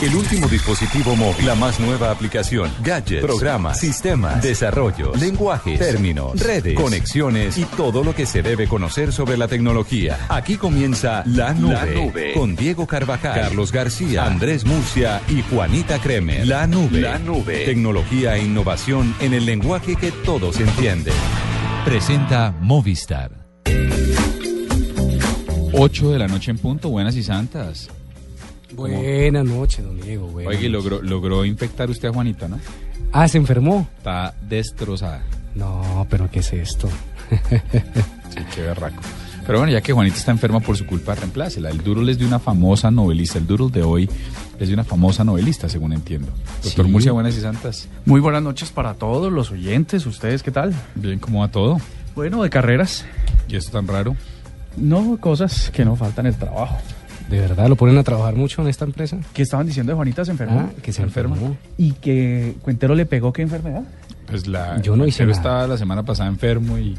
El último dispositivo móvil, la más nueva aplicación, gadgets, programas, sistemas, desarrollos, lenguajes, términos, redes, conexiones y todo lo que se debe conocer sobre la tecnología. Aquí comienza La Nube, La Nube. con Diego Carvajal, Carlos García, Andrés Murcia y Juanita Kremer. La Nube. La Nube. Tecnología e innovación en el lenguaje que todos entienden. Presenta Movistar. 8 de la noche en punto, buenas y santas. Buenas noches, don Diego. buenas Oye, y logró, logró infectar usted a Juanita, ¿no? Ah, ¿se enfermó? Está destrozada. No, pero ¿qué es esto? Sí, qué berraco. Pero bueno, ya que Juanita está enferma por su culpa, reemplácela. El Doodle es de una famosa novelista. El Doodle de hoy es de una famosa novelista, según entiendo. Doctor Sí. Murcia, buenas y santas. Muy buenas noches para todos los oyentes. ¿Ustedes qué tal? Bien, ¿cómo va todo? Bueno, de carreras. ¿Y esto tan raro? No, cosas que no faltan el trabajo. ¿De verdad lo ponen a trabajar mucho en esta empresa? ¿Qué estaban diciendo de Juanita se enfermó? Ah, que se enfermó. ¿Y que Cuentero le pegó qué enfermedad? Pues la. Yo no hice Pero nada. estaba la semana pasada enfermo y.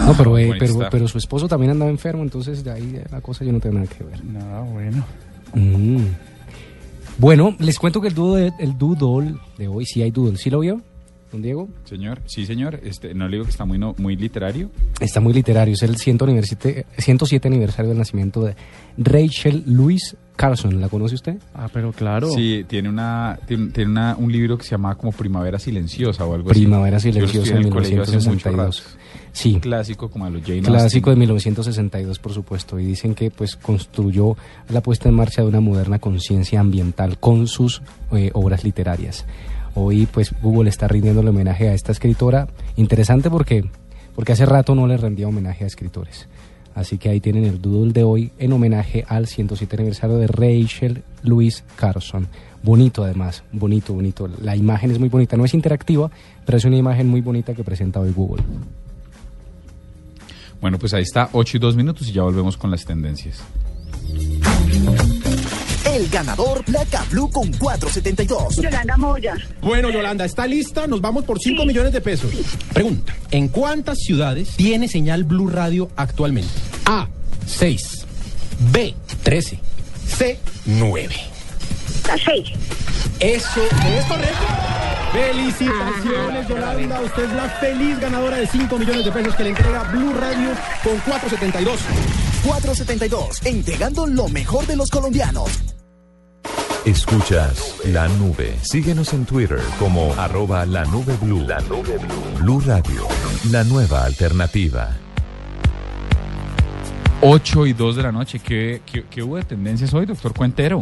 No, pero, eh, pero, pero su esposo también andaba enfermo, entonces de ahí la cosa yo no tengo nada que ver. No, bueno. Mm. Bueno, les cuento que el doodle, el doodle de hoy, sí hay doodle. ¿Sí lo vio, don Diego? Señor, sí, señor. Este, no le digo que está muy, no- muy literario. Está muy literario. Es el 100 universite- 107 aniversario del nacimiento de Rachel Louise Carson. ¿La conoce usted? Ah, pero claro. Sí, tiene una tiene, tiene una, un libro que se llama como Primavera Silenciosa o algo así. Primavera lo estudié Silenciosa en en el colegio hace mucho 1962. rato. Sí, Un clásico como a los Jane clásico de Austen. 1962, por supuesto. Y dicen que pues construyó la puesta en marcha de una moderna conciencia ambiental con sus eh, obras literarias. Hoy pues Google está rindiéndole homenaje a esta escritora. Interesante porque, porque hace rato no le rendía homenaje a escritores. Así que ahí tienen el doodle de hoy en homenaje al 107 aniversario de Rachel Louise Carson. Bonito además, bonito, bonito. La imagen es muy bonita, no es interactiva, pero es una imagen muy bonita que presenta hoy Google. Bueno, pues ahí está, 8 y 2 minutos y ya volvemos con las tendencias. El ganador Placa Blue con 472. Yolanda Moya. Bueno, Yolanda, ¿está lista? Nos vamos por 5 millones de pesos. Pregunta, ¿en cuántas ciudades tiene señal Blue Radio actualmente? A, 6. B, 13. C, 9. La seis. Eso es correcto. Felicitaciones, Yolanda. Usted es la feliz ganadora de 5 millones de pesos que le entrega Blue Radio con 472. 472, entregando lo mejor de los colombianos. Escuchas La Nube. Síguenos en Twitter como arroba la nube blue. La nube blue. Blue Radio, la nueva alternativa. 8 y 2 de la noche. ¿Qué, qué, qué hubo de tendencias hoy, doctor Cuentero?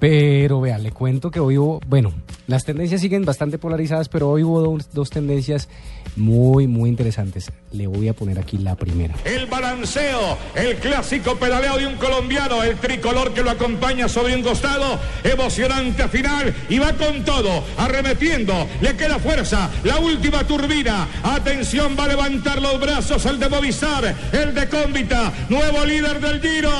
Pero vea, le cuento que hoy hubo, bueno, las tendencias siguen bastante polarizadas, pero hoy hubo dos, tendencias muy, muy interesantes. Le voy a poner aquí la primera. El balanceo, el clásico pedaleo de un colombiano, el tricolor que lo acompaña sobre un costado, emocionante final y va con todo, arremetiendo, le queda fuerza, la última turbina, atención, va a levantar los brazos el de Movistar, el de Cómbita, nuevo líder del Giro,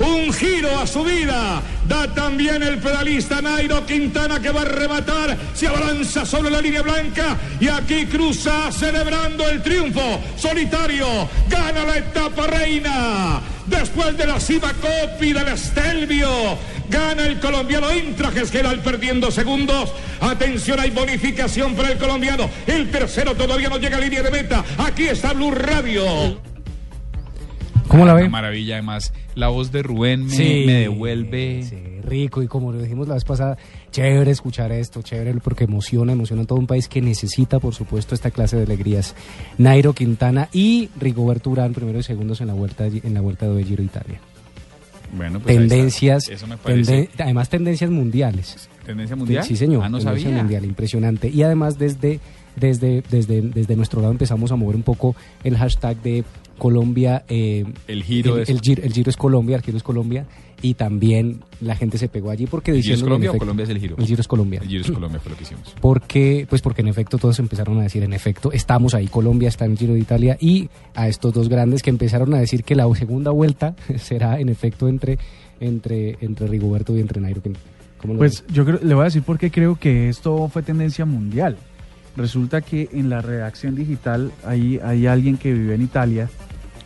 un giro a su vida, da también el pedalista Nairo Quintana que va a rematar, se abalanza sobre la línea blanca y aquí cruza celebrando el triunfo solitario, gana la etapa reina. Después de la cima Copi del Estelvio, gana el colombiano Intrajes Geral perdiendo segundos. Atención, hay bonificación para el colombiano. El tercero todavía no llega a línea de meta. Aquí está Blue Radio. ¿Cómo la Una ve? maravilla, además. La voz de Rubén me, Sí, me devuelve. Sí, rico y como lo dijimos la vez pasada, chévere escuchar esto, chévere porque emociona, emociona a todo un país que necesita, por supuesto, esta clase de alegrías. Nairo Quintana y Rigoberto Urán, primero y segundos en la vuelta en la vuelta de Giro Italia. Bueno, pues tendencias, Eso me parece. tenden- además tendencias mundiales. ¿Tendencia mundial? Sí, señor. Ah, no tendencia sabía. mundial, impresionante. Y además desde, desde, desde, desde nuestro lado empezamos a mover un poco el hashtag de Colombia. eh, El giro el, es- el giro, el giro es Colombia, el giro es Colombia. Y también la gente se pegó allí porque ¿El giro es diciendo. Colombia o Colombia es el giro? El giro es Colombia. El Giro es Colombia fue lo que hicimos. Porque, pues porque en efecto todos empezaron a decir, en efecto, estamos ahí, Colombia está en el Giro de Italia, y a estos dos grandes que empezaron a decir que la segunda vuelta será en efecto entre, entre, entre Rigoberto y entre Nairo. Quintana. ¿Cómo lo Pues ves? yo creo- le voy a decir por qué creo que esto fue tendencia mundial. Resulta que en la redacción digital hay, hay alguien que vive en Italia,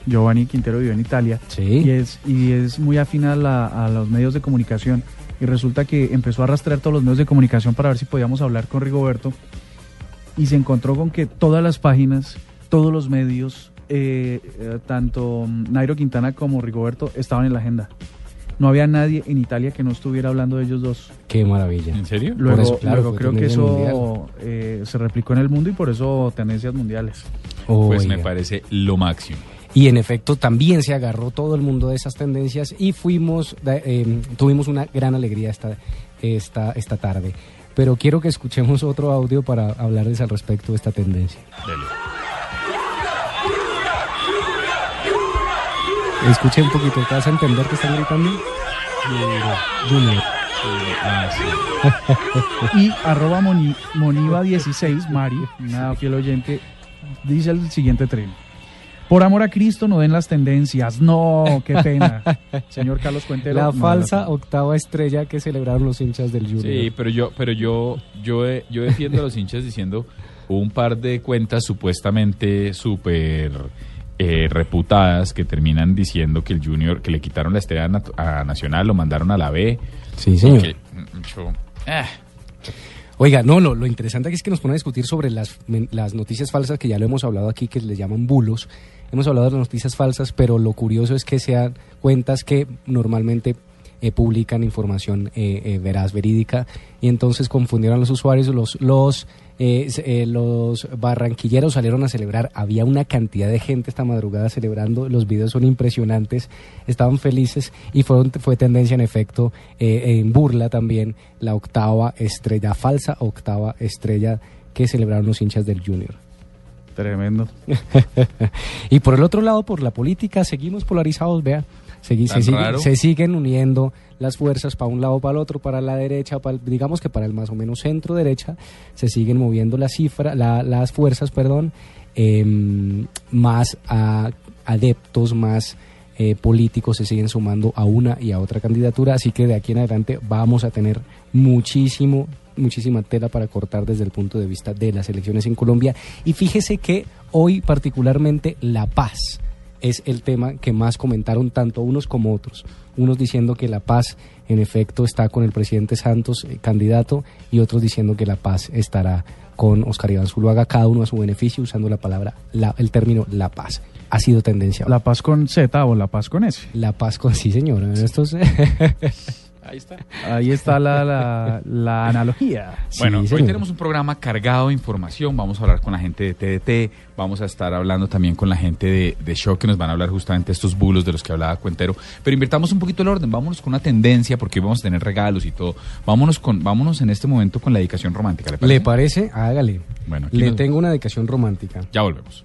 Giovanni Quintero vive en Italia, y, es, y es muy afín a, la- a los medios de comunicación. Y resulta que empezó a rastrear todos los medios de comunicación para ver si podíamos hablar con Rigoberto. Y se encontró con que todas las páginas, todos los medios, eh, eh, tanto Nairo Quintana como Rigoberto estaban en la agenda. No había nadie en Italia que no estuviera hablando de ellos dos. Qué maravilla. ¿En serio? Luego, Por eso, claro, luego creo que eso eh, se replicó en el mundo y por eso tendencias mundiales. Pues me parece lo máximo. Y en efecto también se agarró todo el mundo de esas tendencias y fuimos, eh, tuvimos una gran alegría esta, esta, esta tarde. Pero quiero que escuchemos otro audio para hablarles al respecto de esta tendencia. Escuchen un poquito, ¿te vas a entender que están gritando? Junior. Y arroba Moni- Moniva16, Mari, una fiel oyente, dice el siguiente tren. Por amor a Cristo no den las tendencias. No, qué pena. Señor Carlos Cuentero. La no, falsa octava estrella que celebraron los hinchas del Junior. Sí, pero yo, pero yo, yo, yo defiendo a los hinchas diciendo un par de cuentas supuestamente súper eh, reputadas que terminan diciendo que el Junior, que le quitaron la estrella a Nacional, lo mandaron a la B. Sí, señor. Que, mm, yo- eh, Oiga, no, lo, lo interesante aquí es que nos pone a discutir sobre las, las noticias falsas, que ya lo hemos hablado aquí, que les llaman bulos. Hemos hablado de las noticias falsas, pero lo curioso es que sean cuentas que normalmente eh, publican información eh, eh, veraz, verídica, y entonces confundieron a los usuarios. Los, los, eh, eh, los barranquilleros salieron a celebrar, había una cantidad de gente esta madrugada celebrando, los videos son impresionantes, estaban felices y fueron, fue tendencia en efecto, eh, en burla también, la octava estrella, falsa octava estrella que celebraron los hinchas del Junior. Tremendo. y por el otro lado, por la política, seguimos polarizados, vea. Se, Tan sigue- se siguen uniendo las fuerzas para un lado, para el otro, para la derecha, para el- digamos que para el más o menos centro derecha, se siguen moviendo las cifras, la- las fuerzas, perdón, em, más a- adeptos, más eh, políticos se siguen sumando a una y a otra candidatura, así que de aquí en adelante vamos a tener muchísimo, muchísima tela para cortar desde el punto de vista de las elecciones en Colombia. Y fíjese que hoy particularmente la paz es el tema que más comentaron tanto unos como otros. Unos diciendo que la paz en efecto está con el presidente Santos, eh, candidato, y otros diciendo que la paz estará con Oscar Iván Zuluaga, cada uno a su beneficio, usando la palabra, la- el término la paz. Ha sido tendencia. La paz con Z o la paz con S. La paz con sí, señor. Esto es- ahí está. Ahí está la, la, la analogía. Bueno, hoy tenemos un programa cargado de información. Vamos a hablar con la gente de TDT, vamos a estar hablando también con la gente de, de Shock que nos van a hablar justamente estos bulos de los que hablaba Cuentero. Pero invirtamos un poquito el orden, vámonos con una tendencia porque hoy vamos a tener regalos y todo. Vámonos con, vámonos en este momento con la dedicación romántica. ¿Le parece? ¿Le parece? Hágale. Bueno, Le nos- tengo una dedicación romántica. Ya volvemos.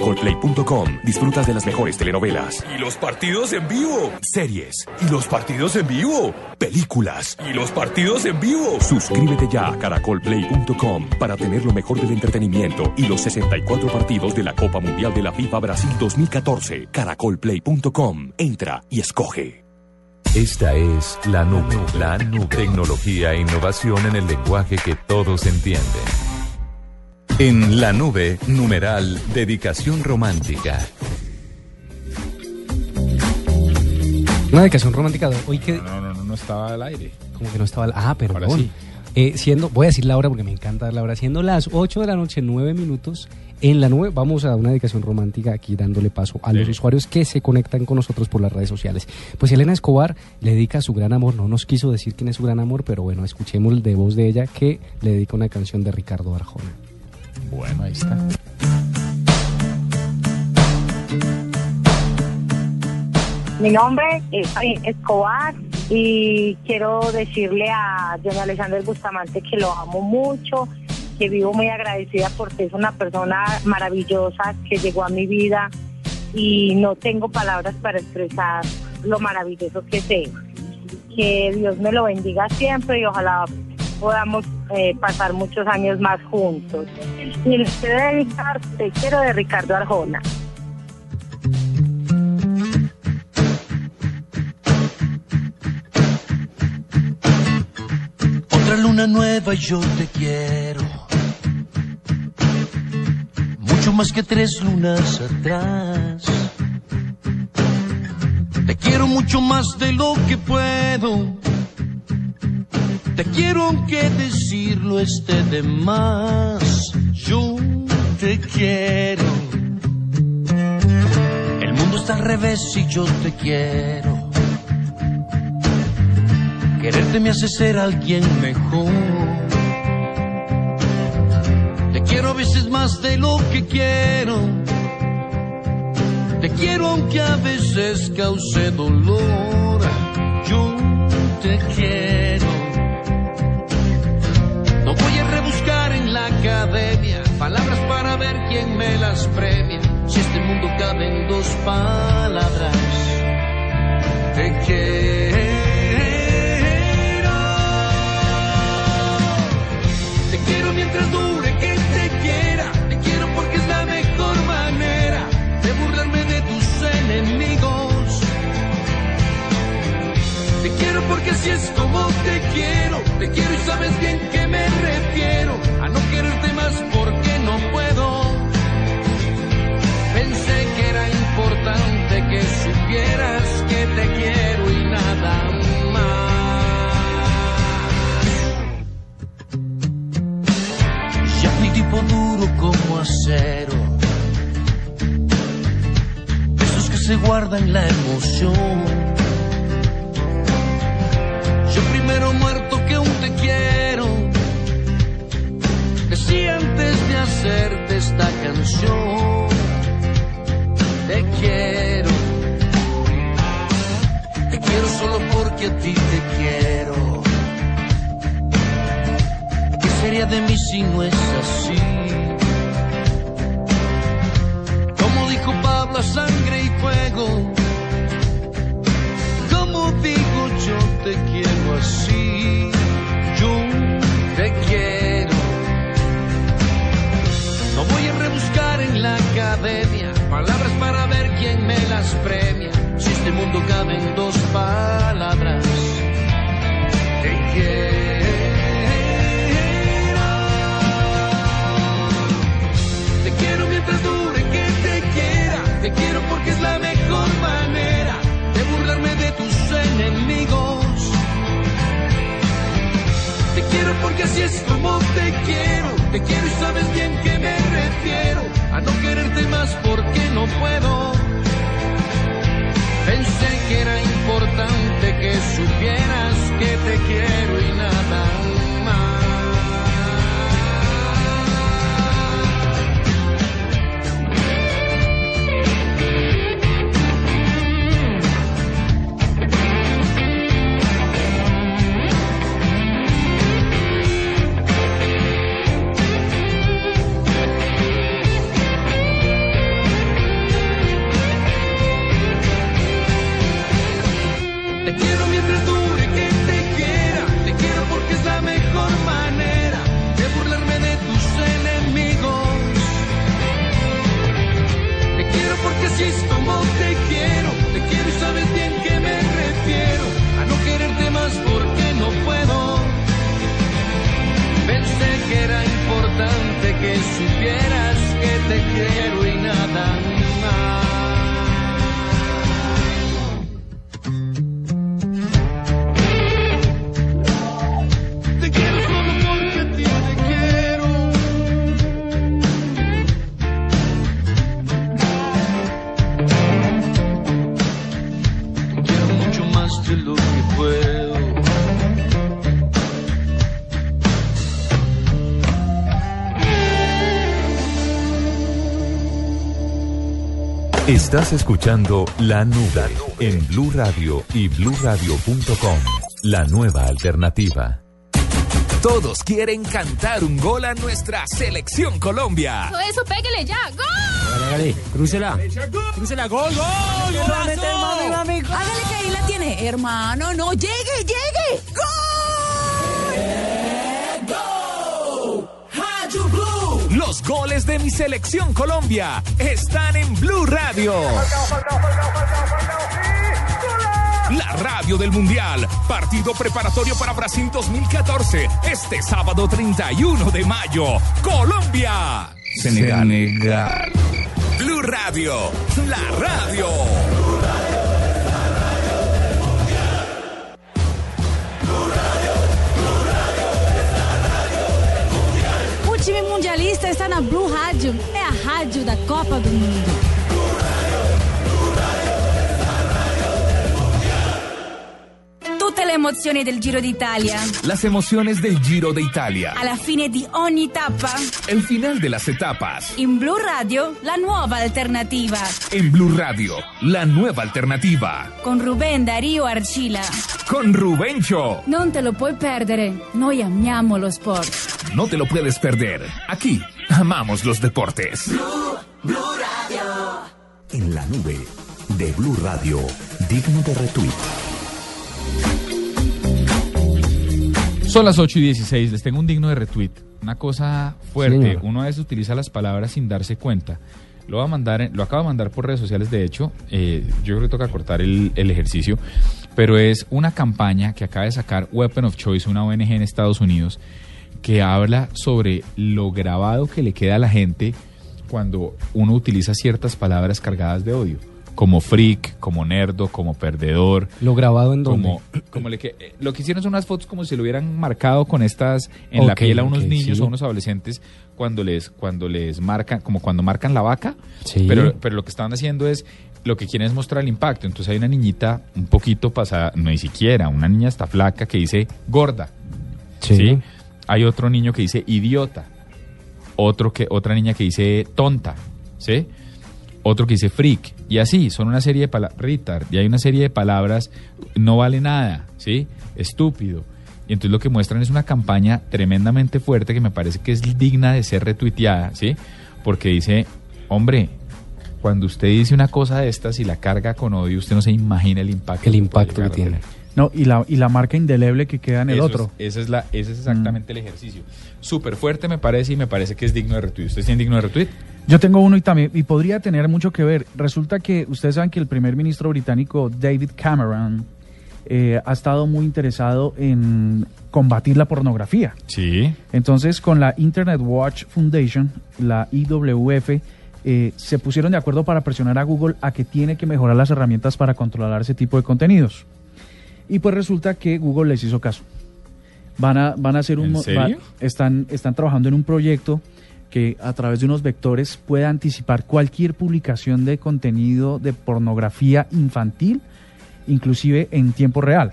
caracolplay.com disfrutas de las mejores telenovelas. Y los partidos en vivo. Series. Y los partidos en vivo. Películas. Y los partidos en vivo. Suscríbete ya a caracolplay.com para tener lo mejor del entretenimiento y los 64 partidos de la Copa Mundial de la FIFA Brasil 2014. Caracolplay.com. Entra y escoge. Esta es la nube. La nube. Tecnología e innovación en el lenguaje que todos entienden. En la nube, numeral, dedicación romántica. Una dedicación romántica. Hoy que. No, no, no, no estaba al aire. Como que no estaba al Ah, perdón. Ahora sí. Eh, siendo, voy a decir la hora porque me encanta la hora. Siendo las 8 de la noche, 9 minutos, en la nube vamos a dar una dedicación romántica aquí dándole paso a los usuarios que se conectan con nosotros por las redes sociales. Pues Elena Escobar le dedica su gran amor, no nos quiso decir quién es su gran amor, pero bueno, escuchemos de voz de ella que le dedica una canción de Ricardo Arjona. Bueno, ahí está. Mi nombre es Escobar y quiero decirle a don Alexander Bustamante que lo amo mucho, que vivo muy agradecida porque es una persona maravillosa que llegó a mi vida y no tengo palabras para expresar lo maravilloso que sé. Que Dios me lo bendiga siempre y ojalá podamos eh, pasar muchos años más juntos. Y le quiero dedicar Te quiero de Ricardo Arjona. Otra luna nueva y yo te quiero. Mucho más que tres lunas atrás. Te quiero mucho más de lo que puedo. Te quiero aunque decirlo esté de más. Yo te quiero. El mundo está al revés y yo te quiero. Quererte me hace ser alguien mejor. Te quiero a veces más de lo que quiero. Te quiero aunque a veces cause dolor. Yo te quiero. Palabras para ver quién me las premia. Si este mundo cabe en dos palabras. Te quiero. Te quiero mientras dure que te quiera. Te quiero porque es la mejor manera de burlarme de tus enemigos. Te quiero porque así es como te quiero. Te quiero y sabes bien que me refiero a no quererte más porque te quiero y nada más. Ya mi tipo duro como acero. Esos que se guardan la emoción. Yo primero muerto que un te quiero. Decía antes de hacerte esta canción. Te quiero. Porque a ti te quiero. ¿Qué sería de mí si no es así? Como dijo Pablo, sangre y fuego. Como digo, yo te quiero así. Yo te quiero. No voy a rebuscar en la academia palabras para ver quién me las premia. Este mundo cabe en dos palabras. Te quiero. Te quiero mientras dure que te quiera. Te quiero porque es la mejor manera de burlarme de tus enemigos. Te quiero porque así es como te quiero. Te quiero y sabes bien que me refiero a no quererte más porque no puedo. Pensé que era importante que supieras que te quiero y nada destomou Estás escuchando La Nube en Blue Radio y bluradio.com. La nueva alternativa. Todos quieren cantar un gol a nuestra selección Colombia. Todo eso, pégale ya. ¡Gol! Dale, dale, crúcela. Crúcela, gol, gol, Hágale golazo. que ahí la tiene. Hermano, no, llegue. Goles de mi selección Colombia están en Blue Radio. La radio del Mundial. Partido preparatorio para Brasil 2014. Este sábado 31 de mayo. Colombia. Senegal. Blue Radio. La radio. Mundialista está na Blue Rádio. É a rádio da Copa do Mundo. Tutte le emozioni del Giro d'Italia. Las emociones del Giro de Italia. Alla fine di ogni tappa. El final de las etapas. In Blue Radio, la nuova alternativa. En Blue Radio. La nueva alternativa. Con Rubén Darío Archila. Con Rubencho. Non te lo puoi perdere. Noi amiamo lo sport. No te lo puedes perder. Aquí amamos los deportes. En la nube de Blue Radio, digno de retweet. Son las 8 y 16, les tengo un digno de retweet. Una cosa fuerte, señor. uno a veces utiliza las palabras sin darse cuenta. Lo va a mandar, lo acabo de mandar por redes sociales, de hecho, eh, yo creo que toca cortar el, el ejercicio, pero es una campaña que acaba de sacar Weapon of Choice, una ONG en Estados Unidos, que habla sobre lo grabado que le queda a la gente cuando uno utiliza ciertas palabras cargadas de odio, como freak, como nerdo, como perdedor. Lo grabado en dónde? Como, como le que, eh, lo que hicieron son unas fotos como si lo hubieran marcado con estas en la piel a unos niños sí. o a unos adolescentes cuando les cuando les marcan como cuando marcan la vaca Sí. pero pero lo que estaban haciendo es lo que quieren es mostrar el impacto entonces hay una niñita un poquito pasada no ni siquiera una niña está flaca que dice gorda Sí. Hay otro niño que dice idiota otro que otra niña que dice tonta sí otro que dice freak. Y así son una serie de palabras retard y hay una serie de palabras no vale nada sí estúpido. Y entonces lo que muestran es una campaña tremendamente fuerte que me parece que es digna de ser retuiteada sí porque dice hombre cuando usted dice una cosa de estas y la carga con odio usted no se imagina el impacto El impacto que tiene. No, y la, y la marca indeleble que queda en el Eso otro. Mm. Es, esa es la, ese es exactamente el ejercicio. Súper fuerte me parece y me parece que es digno de retweet. ¿Usted tiene digno de retweet? Yo tengo uno y también, y podría tener mucho que ver. Resulta que ustedes saben que el primer ministro británico David Cameron eh, ha estado muy interesado en combatir la pornografía. Sí. Entonces, con la Internet Watch Foundation, la IWF, eh, se pusieron de acuerdo para presionar a Google a que tiene que mejorar las herramientas para controlar ese tipo de contenidos. Y pues resulta que Google les hizo caso. Van a, van a hacer un... ¿En mo- serio? va- están, están trabajando en un proyecto que a través de unos vectores pueda anticipar cualquier publicación de contenido de pornografía infantil, inclusive en tiempo real.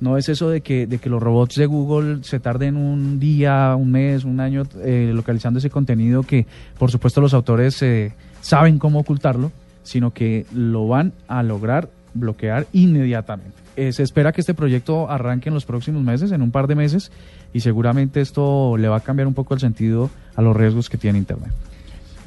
No es eso de que, de que los robots de Google se tarden un día, un mes, un año eh, localizando ese contenido que por supuesto los autores eh, saben cómo ocultarlo, sino que lo van a lograr bloquear inmediatamente. Eh, se espera que este proyecto arranque en los próximos meses, en un par de meses, y seguramente esto le va a cambiar un poco el sentido a los riesgos que tiene Internet.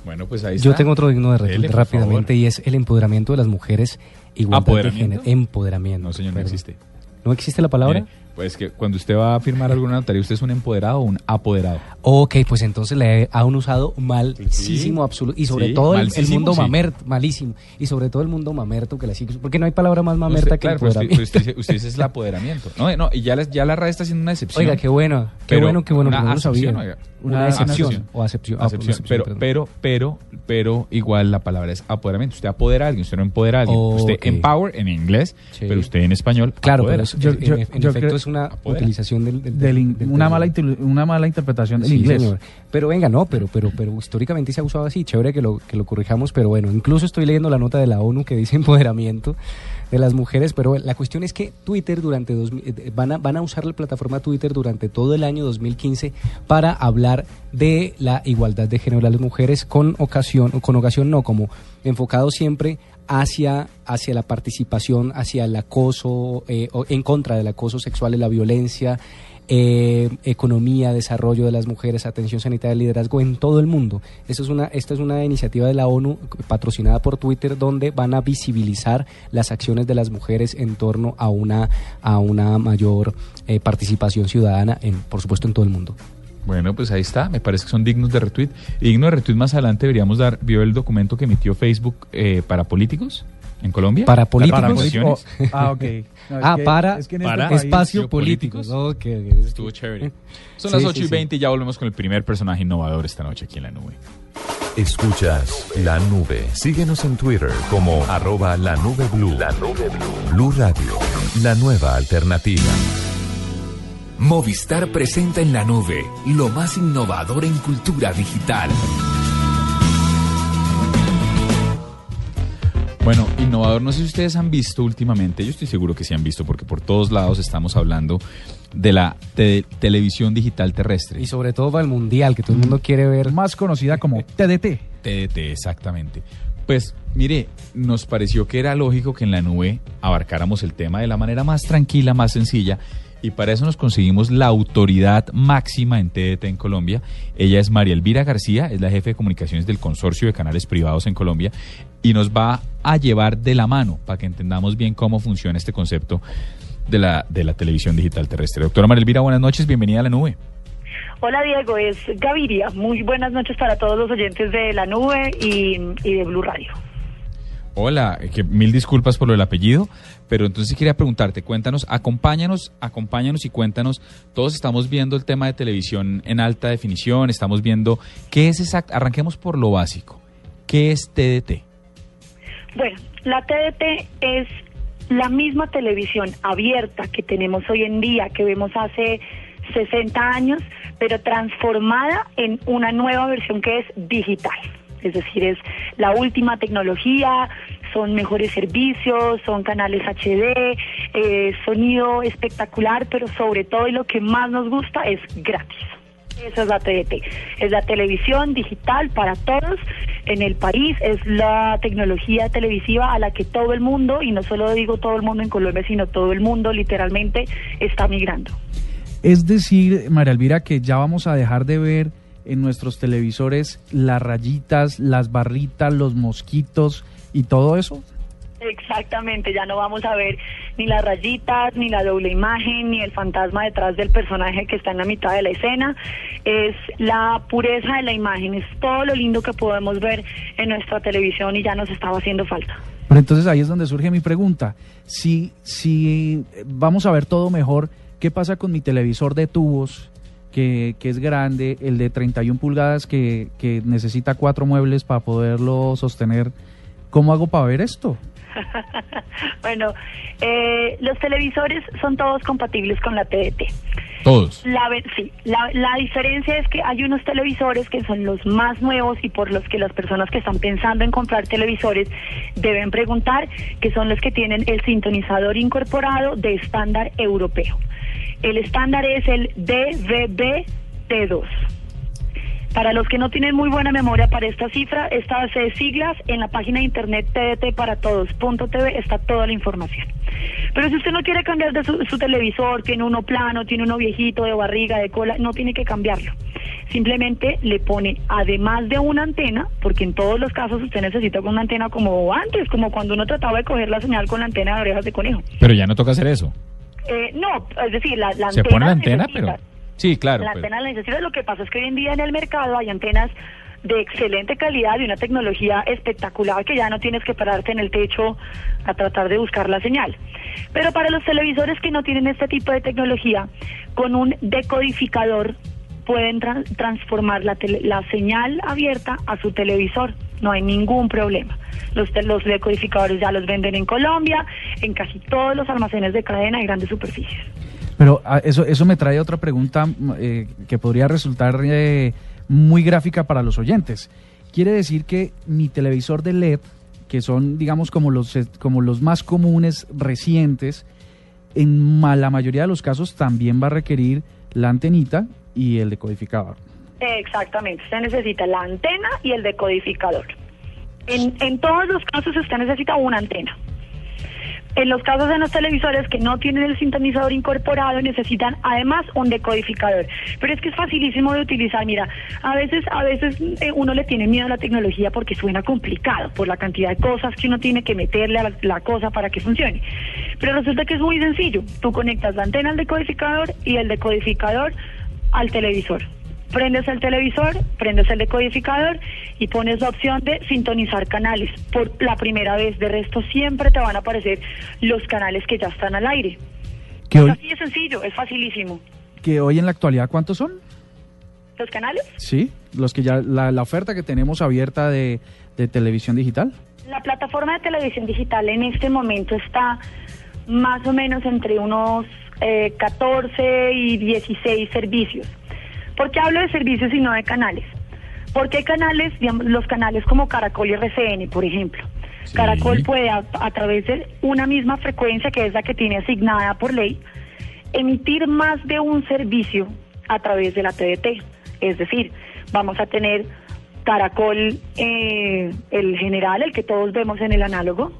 Bueno, pues ahí Yo está. tengo otro digno de por rápidamente favor. y es el empoderamiento de las mujeres igualdad de ¿Apoderamiento? género. Empoderamiento. No, señor, no existe. ¿No existe la palabra? Mire, pues que cuando usted va a firmar alguna notaría, ¿usted es un empoderado o un apoderado? Ok, pues entonces le han usado malísimo, absoluto. Y sobre Sí, todo el, mundo sí. mamerto, malísimo. Y sobre todo el mundo mamerto que le sigue. Porque no hay palabra más mamerta Usted- que claro, usted, empoderamiento. pero usted, usted dice es el apoderamiento. No, no, y ya, les- ya la RAE está haciendo una excepción. Oiga, qué bueno, qué bueno, qué bueno, Una que no lo sabía. oiga. Una excepción o acepción. Ah, Acepción, una acepción, pero, perdón. pero, pero, pero, igual la palabra es apoderamiento. Usted apodera a alguien, usted no empodera a alguien. Usted Ok. empower en inglés, Sí. pero usted en español Claro, apodera. pero en efecto es una Apodera. utilización del, del- Del in- del una, mala, una mala interpretación del Sí, inglés. señor. Pero venga, no, pero, pero, pero históricamente se ha usado así. Chévere que lo, que lo corrijamos, pero bueno, incluso estoy leyendo la nota de la ONU que dice empoderamiento de las mujeres, pero la cuestión es que Twitter durante dos, eh, van, a, van a usar la plataforma Twitter durante todo el año 2015 para hablar de la igualdad de género de las mujeres con ocasión, con ocasión no, como enfocado siempre hacia, hacia la participación, hacia el acoso, eh, o en contra del acoso sexual y la violencia, eh, economía, desarrollo de las mujeres, atención sanitaria, liderazgo en todo el mundo. Esto es una, esta es una iniciativa de la ONU patrocinada por Twitter donde van a visibilizar las acciones de las mujeres en torno a una, a una mayor eh, participación ciudadana, en, por supuesto, en todo el mundo. Bueno, pues ahí está, me parece que son dignos de retweet. Y digno de retweet más adelante deberíamos dar, ¿vio el documento que emitió Facebook eh, para políticos en Colombia? ¿Para políticos? Para. Oh, ah, ok. No, es ah, que- para, es que en este para espacio ok. Estuvo chévere. Son Sí, las sí, 8 y sí. 20 y ya volvemos con el primer personaje innovador esta noche aquí en la nube. Escuchas la nube. Síguenos en Twitter como arroba la nube blue. La nube blue. Blue Radio, la nueva alternativa. Movistar presenta en la nube lo más innovador en cultura digital. Bueno, innovador, no sé si ustedes han visto últimamente, yo estoy seguro que sí han visto, porque por todos lados estamos hablando de la te- televisión digital terrestre. Y sobre todo para el mundial, que todo el mundo quiere ver. Más conocida como TDT. TDT, exactamente. Pues mire, nos pareció que era lógico que en la nube abarcáramos el tema de la manera más tranquila, más sencilla, y para eso nos conseguimos la autoridad máxima en TDT en Colombia. Ella es María Elvira García, es la jefe de comunicaciones del Consorcio de Canales Privados en Colombia, y nos va a llevar de la mano para que entendamos bien cómo funciona este concepto de la, de la televisión digital terrestre. Doctora María Elvira, buenas noches, bienvenida a la nube. Hola Diego, es Gaviria. Muy buenas noches para todos los oyentes de La Nube y, y de Blue Radio. Hola, que mil disculpas por lo del apellido, pero entonces quería preguntarte, cuéntanos, acompáñanos, acompáñanos y cuéntanos, todos estamos viendo el tema de televisión en alta definición, estamos viendo qué es exacto, arranquemos por lo básico, ¿qué es TDT? Bueno, la TDT es la misma televisión abierta que tenemos hoy en día, que vemos hace 60 años, pero transformada en una nueva versión que es digital. Es decir, es la última tecnología, son mejores servicios, son canales HD, eh, sonido espectacular, pero sobre todo y lo que más nos gusta es gratis. Esa es la TDT. Es la televisión digital para todos en el país. Es la tecnología televisiva a la que todo el mundo, y no solo digo todo el mundo en Colombia, sino todo el mundo literalmente está migrando. Es decir, María Elvira, que ya vamos a dejar de ver en nuestros televisores las rayitas, las barritas, los mosquitos y todo eso. Exactamente, ya no vamos a ver ni las rayitas, ni la doble imagen, ni el fantasma detrás del personaje que está en la mitad de la escena. Es la pureza de la imagen, es todo lo lindo que podemos ver en nuestra televisión y ya nos estaba haciendo falta. Pero entonces ahí es donde surge mi pregunta. Si, si eh, vamos a ver todo mejor, ¿qué pasa con mi televisor de tubos? Que, que es grande, el de 31 pulgadas que, que necesita cuatro muebles para poderlo sostener. ¿Cómo hago para ver esto? bueno, eh, los televisores son todos compatibles con la TDT. Todos. La, ve- sí, la, la diferencia es que hay unos televisores que son los más nuevos y por los que las personas que están pensando en comprar televisores deben preguntar, que son los que tienen el sintonizador incorporado de estándar europeo. El estándar es el DVB-T2. Para los que no tienen muy buena memoria para esta cifra, estas siglas en la página de internet tdtparatodos.tv está toda la información. Pero si usted no quiere cambiar de su televisor, tiene uno plano, tiene uno viejito, de barriga, de cola, no tiene que cambiarlo. Simplemente le pone, además de una antena, porque en todos los casos usted necesita una antena como antes, como cuando uno trataba de coger la señal con la antena de orejas de conejo. Pero ya no toca hacer eso. Eh, no, es decir, la, la Se antena pone la antena, necesita- pero... Sí, claro. la pero- antena la necesita. Lo que pasa es que hoy en día en el mercado hay antenas de excelente calidad y una tecnología espectacular que ya no tienes que pararte en el techo a tratar de buscar la señal. Pero para los televisores que no tienen este tipo de tecnología, con un decodificador pueden tran- transformar la, la señal abierta a su televisor. No hay ningún problema. Los, decodificadores ya los venden en Colombia, en casi todos los almacenes de cadena y grandes superficies. Pero ah, eso, eso me trae otra pregunta mm, eh, que podría resultar eh, muy gráfica para los oyentes. Quiere decir que mi televisor de LED, que son, digamos, como los, eh, como los más comunes recientes, en la mayoría de los casos también va a requerir la antenita y el decodificador. Exactamente, usted necesita la antena y el decodificador. En, en todos los casos usted necesita una antena. En los casos de los televisores que no tienen el sintonizador incorporado necesitan además un decodificador. Pero es que es facilísimo de utilizar. Mira, a veces, a veces eh, uno le tiene miedo a la tecnología porque suena complicado por la cantidad de cosas que uno tiene que meterle a la, la cosa para que funcione. Pero resulta que es muy sencillo. Tú conectas la antena al decodificador y el decodificador al televisor. Prendes el televisor, prendes el decodificador y pones la opción de sintonizar canales por la primera vez. De resto, siempre te van a aparecer los canales que ya están al aire. Que Es hoy, así de sencillo, es facilísimo. que hoy en la actualidad, ¿cuántos son? ¿Los canales? Sí, los que ya, la, la oferta que tenemos abierta de, de televisión digital. La plataforma de televisión digital en este momento está más o menos entre unos eh, 14 y 16 servicios. ¿Por qué hablo de servicios y no de canales? Porque hay canales, digamos, los canales como Caracol y RCN, por ejemplo. Caracol puede, a, a través de una misma frecuencia, que es la que tiene asignada por ley, emitir más de un servicio a través de la TDT. Es decir, vamos a tener Caracol, eh, el general, el que todos vemos en el análogo.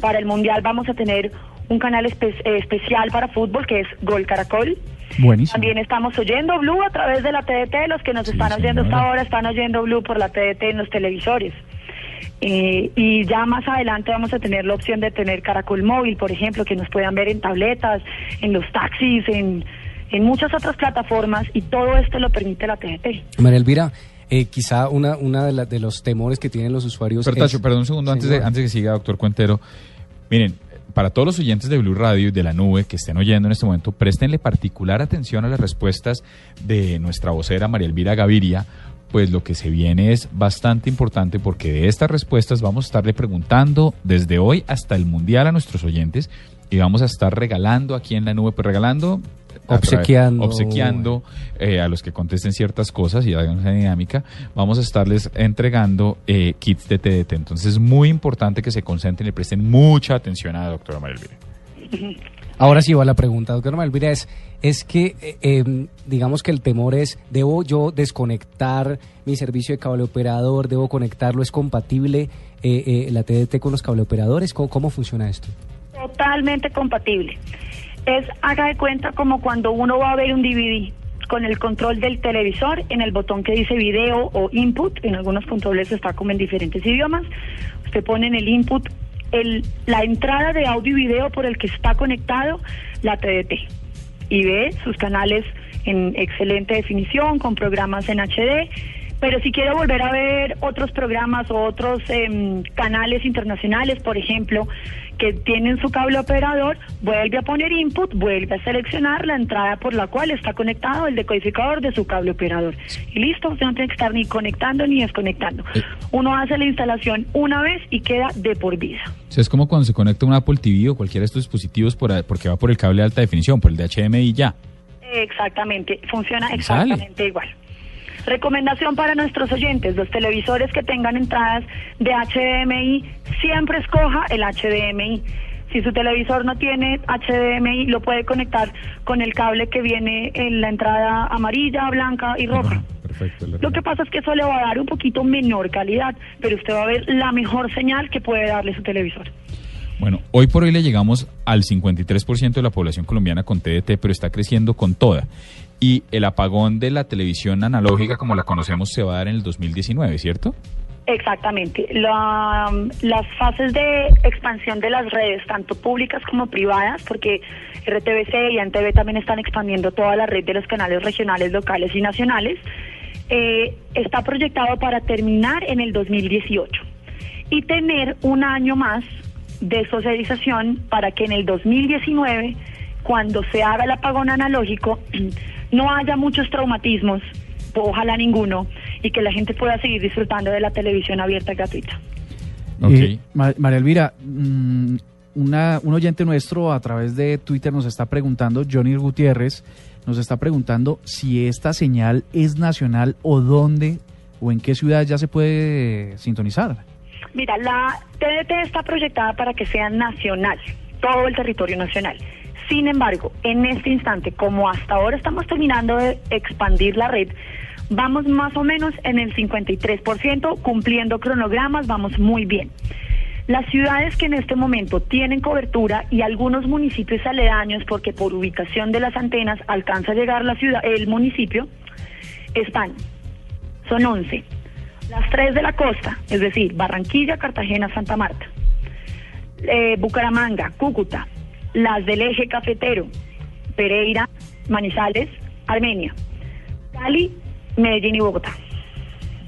Para el Mundial vamos a tener un canal espe- eh, especial para fútbol que es Gol Caracol. Buenísimo. También estamos oyendo Blue a través de la TDT. Los que nos están oyendo hasta ahora están oyendo Blue por la TDT en los televisores. Eh, y ya más adelante vamos a tener la opción de tener Caracol Móvil, por ejemplo, que nos puedan ver en tabletas, en los taxis, en, en muchas otras plataformas. Y todo esto lo permite la TDT. María Elvira, eh, quizá una, una de, la- de los temores que tienen los usuarios Pero, Tacho, es- perdón un segundo antes de, antes de que siga, doctor Cuentero. Miren, para todos los oyentes de Blue Radio y de la nube que estén oyendo en este momento, préstenle particular atención a las respuestas de nuestra vocera María Elvira Gaviria, pues lo que se viene es bastante importante porque de estas respuestas vamos a estarle preguntando desde hoy hasta el Mundial a nuestros oyentes y vamos a estar regalando aquí en la nube, pues regalando... Obsequiando. obsequiando eh, a los que contesten ciertas cosas y hagan esa dinámica, vamos a estarles entregando eh, kits de TDT. Entonces es muy importante que se concentren y presten mucha atención a la doctora María Elvira. Ahora sí va la pregunta, doctora María Elvira, es, es que eh, eh, digamos que el temor es, ¿debo yo desconectar mi servicio de cable operador? ¿Debo conectarlo? ¿Es compatible eh, eh, la TDT con los cable operadores? ¿Cómo, cómo funciona esto? Totalmente compatible. Es, haga de cuenta como cuando uno va a ver un DVD con el control del televisor en el botón que dice video o input, en algunos controles está como en diferentes idiomas, usted pone en el input el, la entrada de audio y video por el que está conectado la TDT y ve sus canales en excelente definición con programas en HD pero si quiere volver a ver otros programas o otros em, canales internacionales, por ejemplo, que tienen su cable operador, vuelve a poner input, vuelve a seleccionar la entrada por la cual está conectado el decodificador de su cable operador. Y listo, usted no tiene que estar ni conectando ni desconectando. Uno hace la instalación una vez y queda de por vida. O sea, es como cuando se conecta un Apple TV o cualquiera de estos dispositivos por, porque va por el cable de alta definición, por el de HDMI y ya. Exactamente, funciona sale. exactamente igual. Recomendación para nuestros oyentes, los televisores que tengan entradas de HDMI, siempre escoja el HDMI. Si su televisor no tiene HDMI, lo puede conectar con el cable que viene en la entrada amarilla, blanca y roja. Perfecto. Lo que pasa es que eso le va a dar un poquito menor calidad, pero usted va a ver la mejor señal que puede darle su televisor. Bueno, hoy por hoy le llegamos al 53% de la población colombiana con TDT, pero está creciendo con toda. Y el apagón de la televisión analógica, como la conocemos, se va a dar en el 2019, ¿cierto? Exactamente. La- las fases de expansión de las redes, tanto públicas como privadas, porque RTBC y ANTV también están expandiendo toda la red de los canales regionales, locales y nacionales, eh, está proyectado para terminar en el 2018 y tener un año más de socialización para que en el 2019, cuando se haga el apagón analógico, no haya muchos traumatismos, ojalá ninguno, y que la gente pueda seguir disfrutando de la televisión abierta y gratuita. Eh, Ma- María Elvira, mm, una, un oyente nuestro a través de Twitter nos está preguntando, Johnny Gutiérrez, nos está preguntando si esta señal es nacional o dónde o en qué ciudad ya se puede sintonizar. Mira, la TDT está proyectada para que sea nacional, todo el territorio nacional. Sin embargo, en este instante, como hasta ahora estamos terminando de expandir la red, vamos más o menos en el 53%, cumpliendo cronogramas, vamos muy bien. Las ciudades que en este momento tienen cobertura y algunos municipios aledaños, porque por ubicación de las antenas alcanza a llegar la ciudad, el municipio, están, son 11. Las tres de la costa, es decir, Barranquilla, Cartagena, Santa Marta, eh, Bucaramanga, Cúcuta, las del eje cafetero, Pereira, Manizales, Armenia, Cali, Medellín y Bogotá.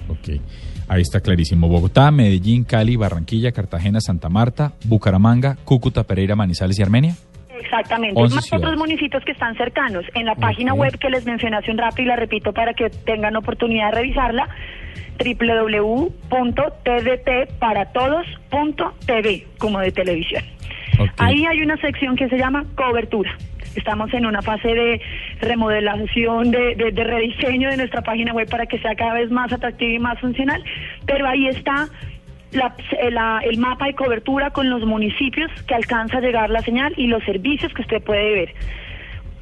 Ok. Ahí está clarísimo. Bogotá, Medellín, Cali, Barranquilla, Cartagena, Santa Marta, Bucaramanga, Cúcuta, Pereira, Manizales y Armenia. Exactamente. Más otros municipios que están cercanos. En la página web que les mencioné hace un rato y la repito para que tengan oportunidad de revisarla, www.tdtparatodos.tv, como de televisión. Ahí hay una sección que se llama cobertura. Estamos en una fase de remodelación, de, de, rediseño de nuestra página web para que sea cada vez más atractiva y más funcional, pero ahí está el mapa de cobertura con los municipios que alcanza a llegar la señal y los servicios que usted puede ver.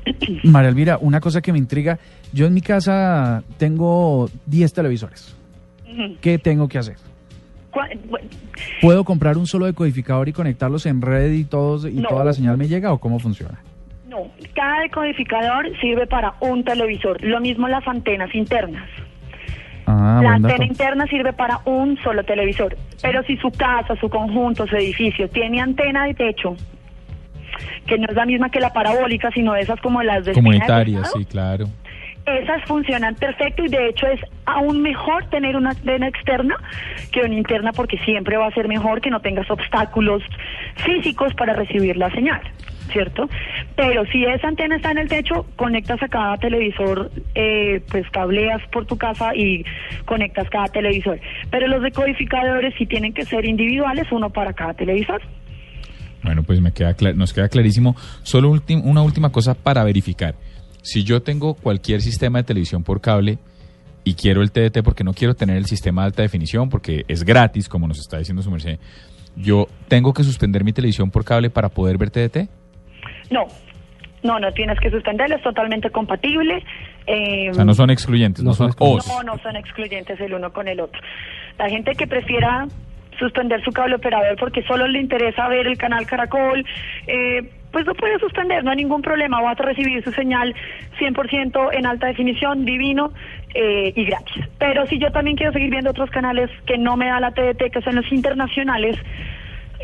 María Elvira, una cosa que me intriga, yo en mi casa tengo 10 televisores. ¿Qué tengo que hacer? ¿Puedo comprar un solo decodificador y conectarlos en red y, todos, y toda la señal me llega o cómo funciona? No, cada decodificador sirve para un televisor, lo mismo las antenas internas. Ah, la antena interna sirve para un solo televisor, pero si su casa, su conjunto, su edificio tiene antena de techo, que no es la misma que la parabólica, sino esas como las de comunitarias, sí, claro esas funcionan perfecto y de hecho es aún mejor tener una antena externa que una interna porque siempre va a ser mejor que no tengas obstáculos físicos para recibir la señal. ¿Cierto? Pero si esa antena está en el techo, conectas a cada televisor, eh, pues cableas por tu casa y conectas cada televisor. Pero los decodificadores sí tienen que ser individuales, uno para cada televisor. Bueno, pues me queda nos queda clarísimo. Solo una última cosa para verificar. Si yo tengo cualquier sistema de televisión por cable y quiero el TDT porque no quiero tener el sistema de alta definición porque es gratis, como nos está diciendo su merced, ¿yo tengo que suspender mi televisión por cable para poder ver TDT? No, no, no tienes que suspenderlo, es totalmente compatible. Eh, o sea, no son excluyentes, no, son, No, no son excluyentes el uno con el otro. La gente que prefiera suspender su cable operador porque solo le interesa ver el canal Caracol, eh, pues lo puede suspender, no hay ningún problema, va a recibir su señal 100% en alta definición, divino eh, y gratis. Pero si yo también quiero seguir viendo otros canales que no me da la TDT, que son los internacionales,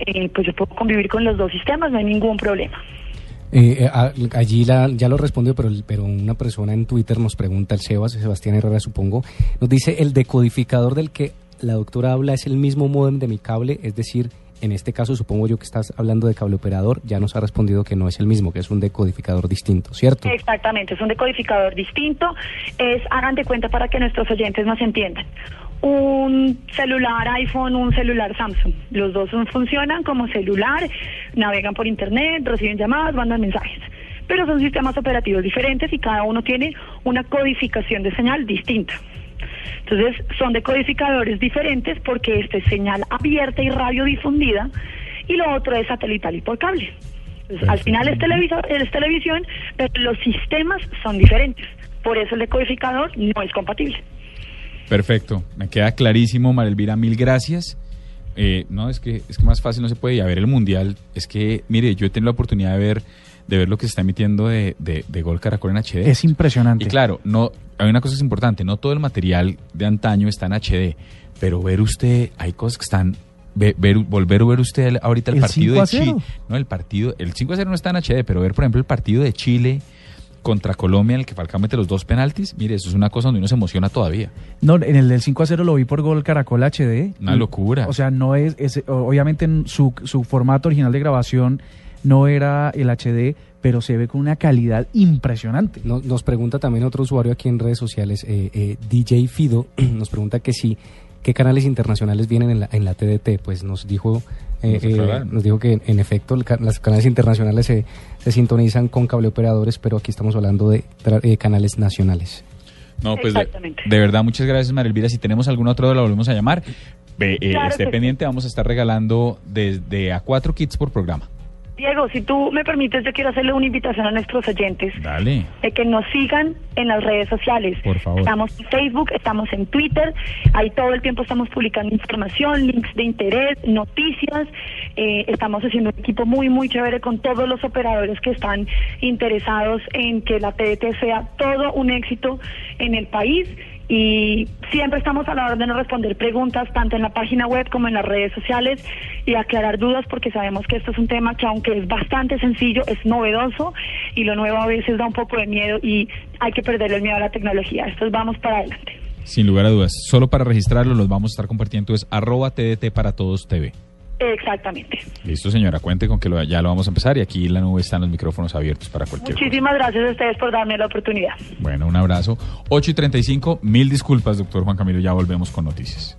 eh, pues yo puedo convivir con los dos sistemas, no hay ningún problema. Eh, allí ya lo respondió, pero, pero una persona en Twitter nos pregunta, el Sebas, Sebastián Herrera supongo, nos dice, el decodificador del que la doctora habla es el mismo modem de mi cable, es decir, en este caso supongo yo que estás hablando de cable operador, ya nos ha respondido que no es el mismo, que es un decodificador distinto, ¿cierto? Exactamente, es un decodificador distinto. Es, hagan de cuenta para que nuestros oyentes nos entiendan. Un celular iPhone, un celular Samsung. Los dos funcionan como celular, navegan por internet, reciben llamadas, mandan mensajes. Pero son sistemas operativos diferentes y cada uno tiene una codificación de señal distinta. Entonces, son decodificadores diferentes porque este es señal abierta y radiodifundida y lo otro es satelital y por cable. al final es, televisor, es televisión, pero los sistemas son diferentes. Por eso el decodificador no es compatible. Perfecto, me queda clarísimo, Marelvira, mil gracias. Eh, no, es que es que más fácil no se puede. Y ver el mundial, es que, mire, yo he tenido la oportunidad de ver de ver lo que se está emitiendo de, de, Gol Caracol en HD. Es impresionante. Y claro, no, hay una cosa que es importante, no todo el material de antaño está en HD, pero ver usted, hay cosas que están ver, volver a ver usted ahorita el, partido de Chile. No, el partido, el 5 a 0 no está en HD, pero ver, por ejemplo, el partido de Chile contra Colombia en el que Falcao mete los dos penaltis, mire, eso es una cosa donde uno se emociona todavía. No, en el del 5 a 0 lo vi por gol Caracol HD. Una locura. O sea, no es, es obviamente en su, su formato original de grabación no era el HD, pero se ve con una calidad impresionante. Nos, pregunta también otro usuario aquí en redes sociales, eh, eh, DJ Fido, nos pregunta que si ¿Qué canales internacionales vienen en la, en la TDT? Pues nos dijo eh, eh, nos dijo que en efecto los canales internacionales se, se, sintonizan con cable operadores, pero aquí estamos hablando de eh, canales nacionales. No, pues de, verdad, muchas gracias, María Elvira. Si tenemos algún otro, la volvemos a llamar. esté pendiente, vamos a estar regalando desde a cuatro kits por programa. Diego, si tú me permites, yo quiero hacerle una invitación a nuestros oyentes. Dale. De que nos sigan en las redes sociales. Por favor. Estamos en Facebook, estamos en Twitter. Ahí todo el tiempo estamos publicando información, links de interés, noticias. Eh, estamos haciendo un equipo muy, muy chévere con todos los operadores que están interesados en que la TDT sea todo un éxito en el país y siempre estamos a la orden de responder preguntas tanto en la página web como en las redes sociales y aclarar dudas porque sabemos que esto es un tema que aunque es bastante sencillo, es novedoso y lo nuevo a veces da un poco de miedo y hay que perderle el miedo a la tecnología. Entonces vamos para adelante. Sin lugar a dudas. Solo para registrarlo los vamos a estar compartiendo es arroba TDT para todos TV. Exactamente. Listo, señora. Cuente con que ya lo vamos a empezar y aquí en la nube están los micrófonos abiertos para cualquier Muchísimas gracias a ustedes por darme la oportunidad. Bueno, un abrazo. 8 y 35. Mil disculpas, doctor Juan Camilo. Ya volvemos con noticias.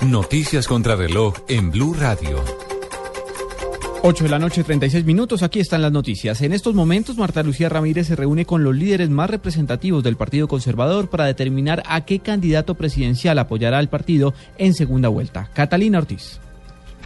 Noticias contra reloj en Blue Radio. 8 de la noche, 36 minutos. Aquí están las noticias. En estos momentos, Marta Lucía Ramírez se reúne con los líderes más representativos del Partido Conservador para determinar a qué candidato presidencial apoyará al partido en segunda vuelta. Catalina Ortiz.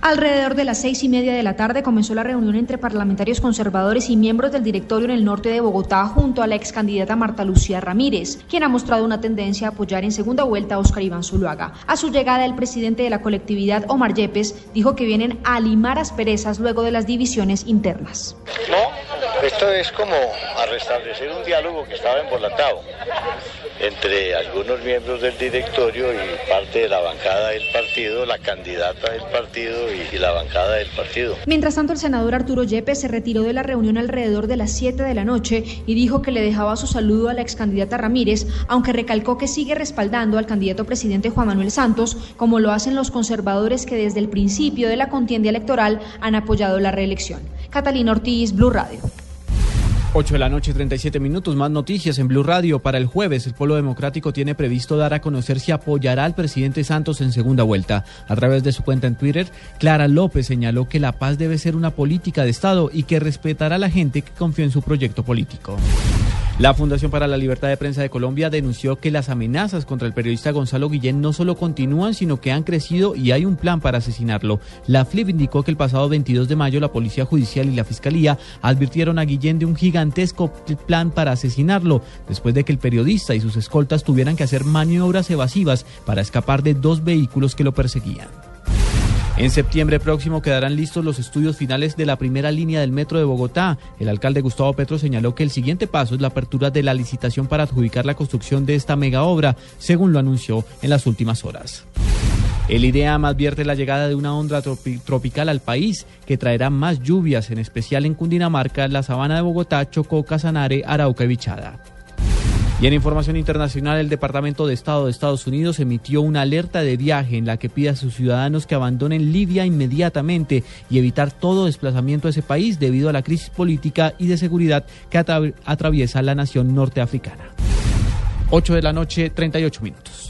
Alrededor de las seis y media de la tarde comenzó la reunión entre parlamentarios conservadores y miembros del directorio en el norte de Bogotá junto a la ex candidata Marta Lucía Ramírez, quien ha mostrado una tendencia a apoyar en segunda vuelta a Oscar Iván Zuluaga. A su llegada, el presidente de la colectividad, Omar Yepes, dijo que vienen a limar asperezas luego de las divisiones internas. No, esto es como a restablecer un diálogo que estaba embolatado entre algunos miembros del directorio y parte de la bancada del partido, la candidata del partido y, la bancada del partido. Mientras tanto, el senador Arturo Yepes se retiró de la reunión alrededor de las 7 de la noche y dijo que le dejaba su saludo a la ex candidata Ramírez, aunque recalcó que sigue respaldando al candidato presidente Juan Manuel Santos, como lo hacen los conservadores que desde el principio de la contienda electoral han apoyado la reelección. Catalina Ortiz, Blue Radio. 8 de la noche, 37 minutos. Más noticias en Blue Radio. Para el jueves, el Polo Democrático tiene previsto dar a conocer si apoyará al presidente Santos en segunda vuelta. A través de su cuenta en Twitter, Clara López señaló que la paz debe ser una política de Estado y que respetará a la gente que confió en su proyecto político. La Fundación para la Libertad de Prensa de Colombia denunció que las amenazas contra el periodista Gonzalo Guillén no solo continúan, sino que han crecido y hay un plan para asesinarlo. La FLIP indicó que el pasado 22 de mayo la Policía Judicial y la Fiscalía advirtieron a Guillén de un gigantesco plan para asesinarlo, después de que el periodista y sus escoltas tuvieran que hacer maniobras evasivas para escapar de dos vehículos que lo perseguían. En septiembre próximo quedarán listos los estudios finales de la primera línea del metro de Bogotá. El alcalde Gustavo Petro señaló que el siguiente paso es la apertura de la licitación para adjudicar la construcción de esta mega obra, según lo anunció en las últimas horas. El IDEAM advierte la llegada de una onda tropical al país que traerá más lluvias, en especial en Cundinamarca, la sabana de Bogotá, Chocó, Casanare, Arauca y Bichada. Y en información internacional, el Departamento de Estado de Estados Unidos emitió una alerta de viaje en la que pide a sus ciudadanos que abandonen Libia inmediatamente y evitar todo desplazamiento a ese país debido a la crisis política y de seguridad que atraviesa la nación norteafricana. 8 de la noche, 38 minutos.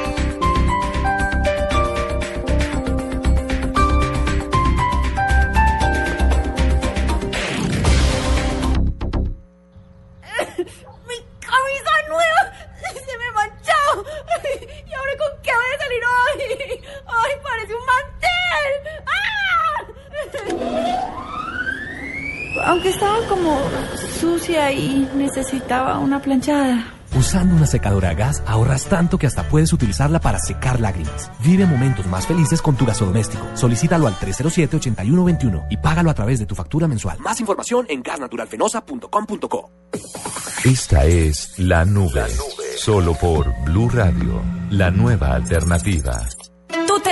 Aunque estaba como sucia y necesitaba una planchada. Usando una secadora a gas ahorras tanto que hasta puedes utilizarla para secar lágrimas. Vive momentos más felices con tu gasodoméstico. Solicítalo al 307-8121 y págalo a través de tu factura mensual. Más información en gasnaturalfenosa.com.co. Esta es La Nube. Solo por Blue Radio, la nueva alternativa.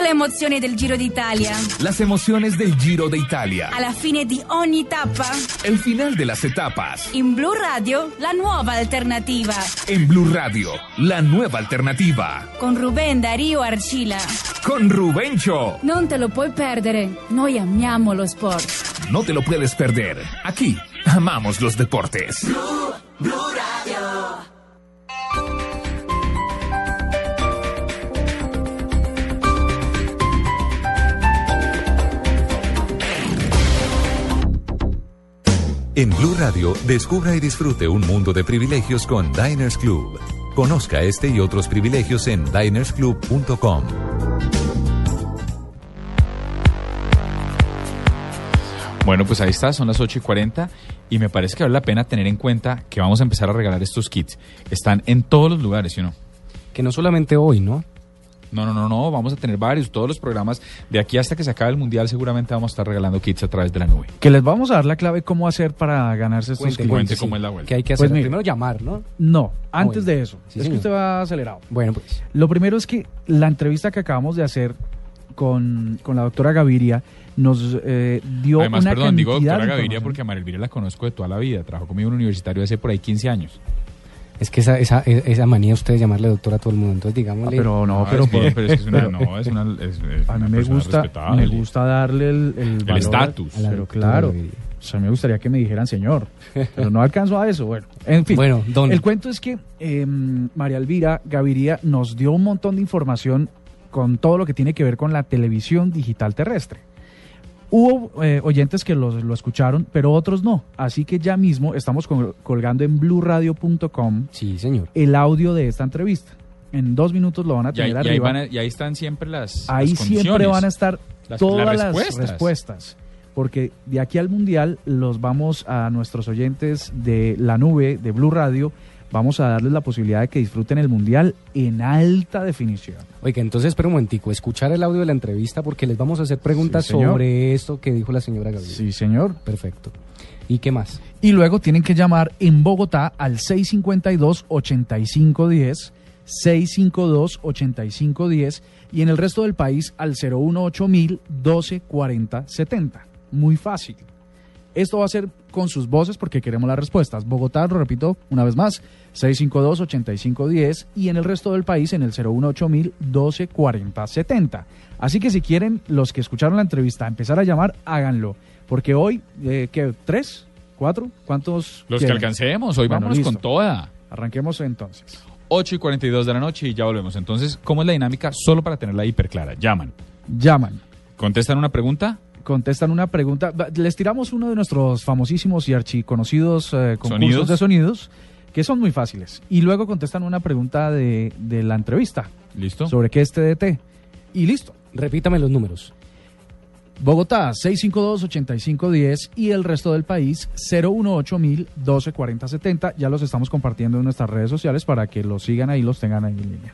Le emozioni del Giro d'Italia. Las emociones del Giro de Italia. Alla fine di ogni tappa. El final de las etapas. In Blue Radio, la nuova alternativa. En Blue Radio, la nueva alternativa. Con Rubén Darío Archila. Con Rubencho. Non te lo puoi perdere. Noi amiamo lo sport. No te lo puedes perder. Aquí, amamos los deportes. Blue, Blue Radio. En Blue Radio, descubra y disfrute un mundo de privilegios con Diners Club. Conozca este y otros privilegios en dinersclub.com. Bueno, pues ahí está, son las 8 y 40 y me parece que vale la pena tener en cuenta que vamos a empezar a regalar estos kits. Están en todos los lugares, ¿sí o no? Que no solamente hoy, ¿no? No, no, no, no, vamos a tener varios, todos los programas. De aquí hasta que se acabe el Mundial seguramente vamos a estar regalando kits a través de la nube. Que les vamos a dar la clave cómo hacer para ganarse estos Cuente, kits. cuente, cómo sí. es la vuelta. Que hay que Pues hacer mire. primero llamar, ¿no? No, Ah, antes bueno. de eso. Sí, es señor. que usted va acelerado. Bueno, pues. Lo primero es que la entrevista que acabamos de hacer con, con la doctora Gaviria nos eh, dio Además, una perdón, digo doctora Gaviria porque a María Elvira la conozco de toda la vida. Trabajó conmigo en un universitario hace por ahí 15 años. Es que esa, esa, esa manía usted de llamarle doctor a todo el mundo. Entonces, digámosle. Ah, pero no, Ah, pero, es que- por- pero es que es una- no, es una- es- es a una mí me gusta, respetable. me gusta darle el, el, estatus. Pero claro, o sea, me gustaría que me dijeran señor, pero no alcanzo a eso. Bueno, en fin, Bueno, don. el cuento es que eh, María Elvira Gaviria nos dio un montón de información con todo lo que tiene que ver con la televisión digital terrestre. Hubo eh, oyentes que los- lo escucharon, pero otros no. Así que ya mismo estamos col- colgando en bluradio.com Sí, señor. el audio de esta entrevista. En dos minutos lo van a Y ahí, tener y ahí arriba. van a- y ahí están siempre las. Ahí las siempre van a estar Las- todas las las respuestas. respuestas. Porque de aquí al Mundial los vamos a nuestros oyentes de la nube, de Blue Radio, vamos a darles la posibilidad de que disfruten el Mundial en alta definición. Oiga, entonces espera un momentico, escuchar el audio de la entrevista porque les vamos a hacer preguntas Sí, sobre esto que dijo la señora Gabriela. Sí, señor. Perfecto. ¿Y qué más? Y luego tienen que llamar en Bogotá al 652-8510, 652-8510 y en el resto del país al 018 12 40 70. Muy fácil. Esto va a ser con sus voces porque queremos las respuestas. Bogotá, lo repito una vez más, 652-8510 y en el resto del país en el 018 12 40 70. Así que si quieren, los que escucharon la entrevista, empezar a llamar, háganlo. Porque hoy, eh, ¿qué? ¿Tres? ¿Cuatro? ¿Cuántos? Los que alcancemos, hoy Bueno, vámonos con toda. Arranquemos entonces. 8 y 42 de la noche y ya volvemos. Entonces, ¿cómo es la dinámica? Solo para tenerla hiper clara. Llaman. Llaman. ¿Contestan una pregunta? Contestan una pregunta. Les tiramos uno de nuestros famosísimos y archiconocidos eh, concursos Sonidos. de sonidos, que son muy fáciles. Y luego contestan una pregunta de, de la entrevista. ¿Listo? Sobre qué es TDT. Y listo. Repítame los números. Bogotá, 652-8510 y el resto del país, 018-124070. Ya los estamos compartiendo en nuestras redes sociales para que los sigan ahí, los tengan ahí en línea.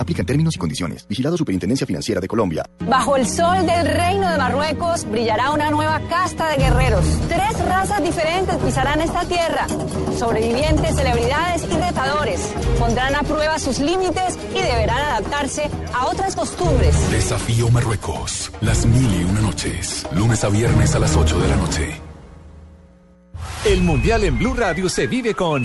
Aplican términos y condiciones. Vigilado Superintendencia Financiera de Colombia. Bajo el sol del reino de Marruecos brillará una nueva casta de guerreros. Tres razas diferentes pisarán esta tierra. Sobrevivientes, celebridades y retadores. Pondrán a prueba sus límites y deberán adaptarse a otras costumbres. Desafío Marruecos. Las mil y una noches. Lunes a viernes a las 8 de la noche. El Mundial en Blue Radio se vive con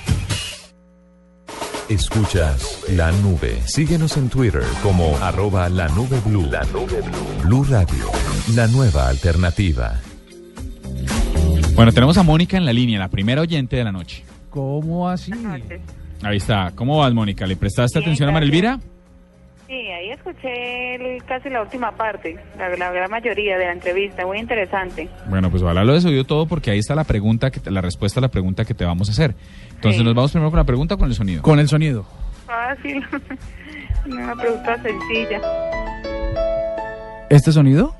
Escuchas la nube. Síguenos en Twitter como arroba la nube blue. La nube blue. Blue Radio. La nueva alternativa. Bueno, tenemos a Mónica en la línea, la primera oyente de la noche. ¿Cómo así? Ahí está. ¿Cómo vas, Mónica? ¿Le prestaste atención a Marilvira? Sí, ahí escuché el- casi la última parte, la, la gran mayoría de la entrevista, muy interesante. Bueno, pues ojalá lo desoyó todo porque ahí está la pregunta, que te- la respuesta a la pregunta que te vamos a hacer. Entonces Sí. nos vamos primero con la pregunta o con el sonido. Con el sonido. Fácil, una pregunta sencilla. ¿Este sonido?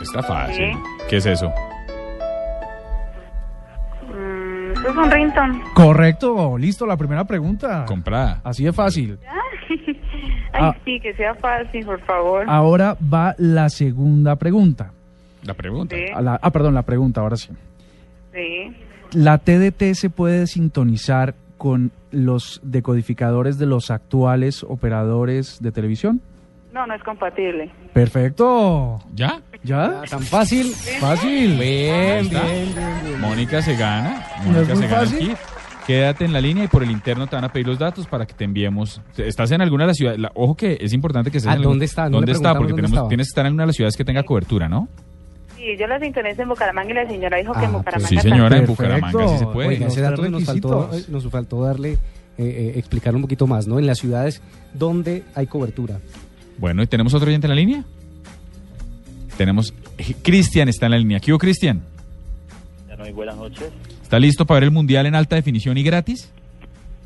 Está fácil. Sí. ¿Qué es eso? Es un rington. Correcto, listo, la primera pregunta. Comprada. Así de fácil. Ay, Ah. sí, que sea fácil, por favor. Ahora va la segunda pregunta. La pregunta. Sí. A la- ah, perdón, la pregunta, ahora sí. Sí. ¿La TDT se puede sintonizar con los decodificadores de los actuales operadores de televisión? No, no es compatible. Perfecto. ¿Ya? ¿Ya? ¿Tan fácil? Fácil. Bien, está. bien, bien, bien. Mónica se gana. ¿No Mónica se gana el fácil? kit. Quédate en la línea y por el interno te van a pedir los datos para que te enviemos. ¿Estás en alguna de las ciudades? La- ojo que es importante que estés Ah, en algún- ¿dónde está? ¿Dónde está? Porque dónde tenemos, tienes que estar en una de las ciudades que tenga cobertura, ¿no? Sí, yo la sintonizo en Bucaramanga y la señora dijo que en Ah, Bucaramanga Sí, también. señora, en. Bucaramanga sí se puede. Oiga, ese dato nos faltó, nos faltó darle, eh, eh, explicar un poquito más, ¿no? En las ciudades donde hay cobertura. Bueno, ¿y tenemos otro oyente en la línea? Tenemos... eh, Cristian está en la línea. ¿Qué hubo, Cristian? Ya no hay buenas noches. ¿Está listo para ver el Mundial en alta definición y gratis?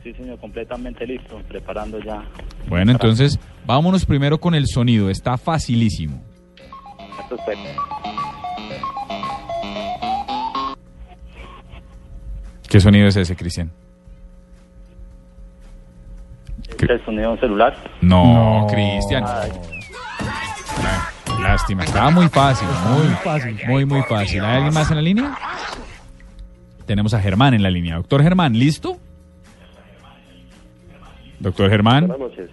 Sí, señor, completamente listo, preparando ya. Bueno, entonces vámonos primero con el sonido. Está facilísimo. ¿Qué sonido es ese, Cristian? ¿Es el sonido de un celular? No, No. Cristian. Ay, Ay, Lástima, estaba muy fácil, muy fácil, muy, muy fácil. ¿Hay alguien más en la línea? Tenemos a Germán en la línea. Doctor Germán, ¿listo? Doctor Germán,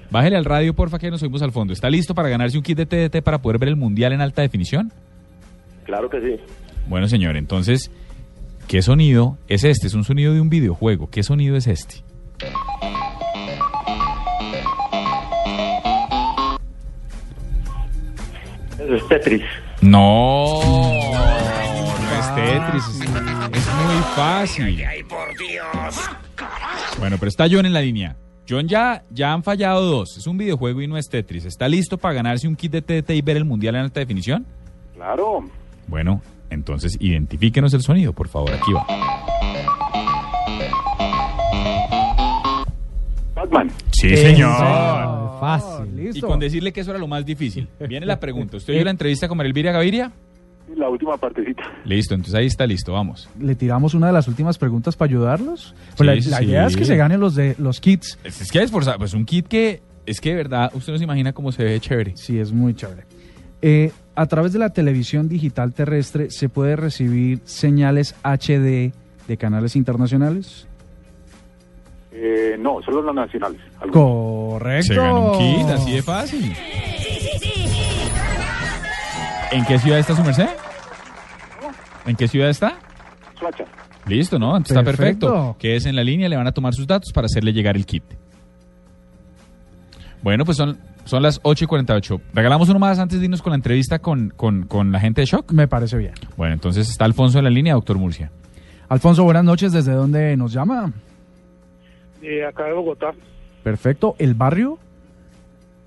bájele al radio, porfa, que nos oímos al fondo. ¿Está listo para ganarse un kit de TDT para poder ver el Mundial en alta definición? Claro que sí. Bueno, señor, entonces, ¿qué sonido es este? Es un sonido de un videojuego. ¿Qué sonido es este? Es Tetris. No, no es Tetris, es, es muy fácil. Bueno, pero está John en la línea. John ya, ya han fallado dos. Es un videojuego y no es Tetris. ¿Está listo para ganarse un kit de TT y ver el mundial en alta definición? Claro. Bueno, entonces identifíquenos el sonido, por favor. Aquí va. Batman. Sí, señor. Fácil. Y Listo. con decirle que eso era lo más difícil. Viene la pregunta. ¿Usted oyó la entrevista con Marilviria Gaviria? La última partecita. Listo, entonces ahí está listo, vamos. ¿Le tiramos una de las últimas preguntas para ayudarlos? Pues la, Sí, la sí. idea es que se ganen los de los kits. Es, es que esforzar, pues un kit que es que de verdad usted no se imagina cómo se ve chévere. Sí, es muy chévere. Eh, a través de la televisión digital terrestre se puede recibir señales HD de canales internacionales. Eh, no, solo los nacionales. Correcto. Se gana un kit, así de fácil. ¿En qué ciudad está su merced? ¿En qué ciudad está? Suacha. Listo, ¿no? Entonces Está Perfecto. perfecto. Quédese en la línea, le van a tomar sus datos para hacerle llegar el kit. Bueno, pues son, son las 8 y 48. ¿Regalamos uno más antes de irnos con la entrevista con, con, con la gente de Shock? Me parece bien. Bueno, entonces está Alfonso en la línea, doctor Murcia. Alfonso, buenas noches. ¿Desde dónde nos llama? Eh, acá de Bogotá, Perfecto. ¿El barrio?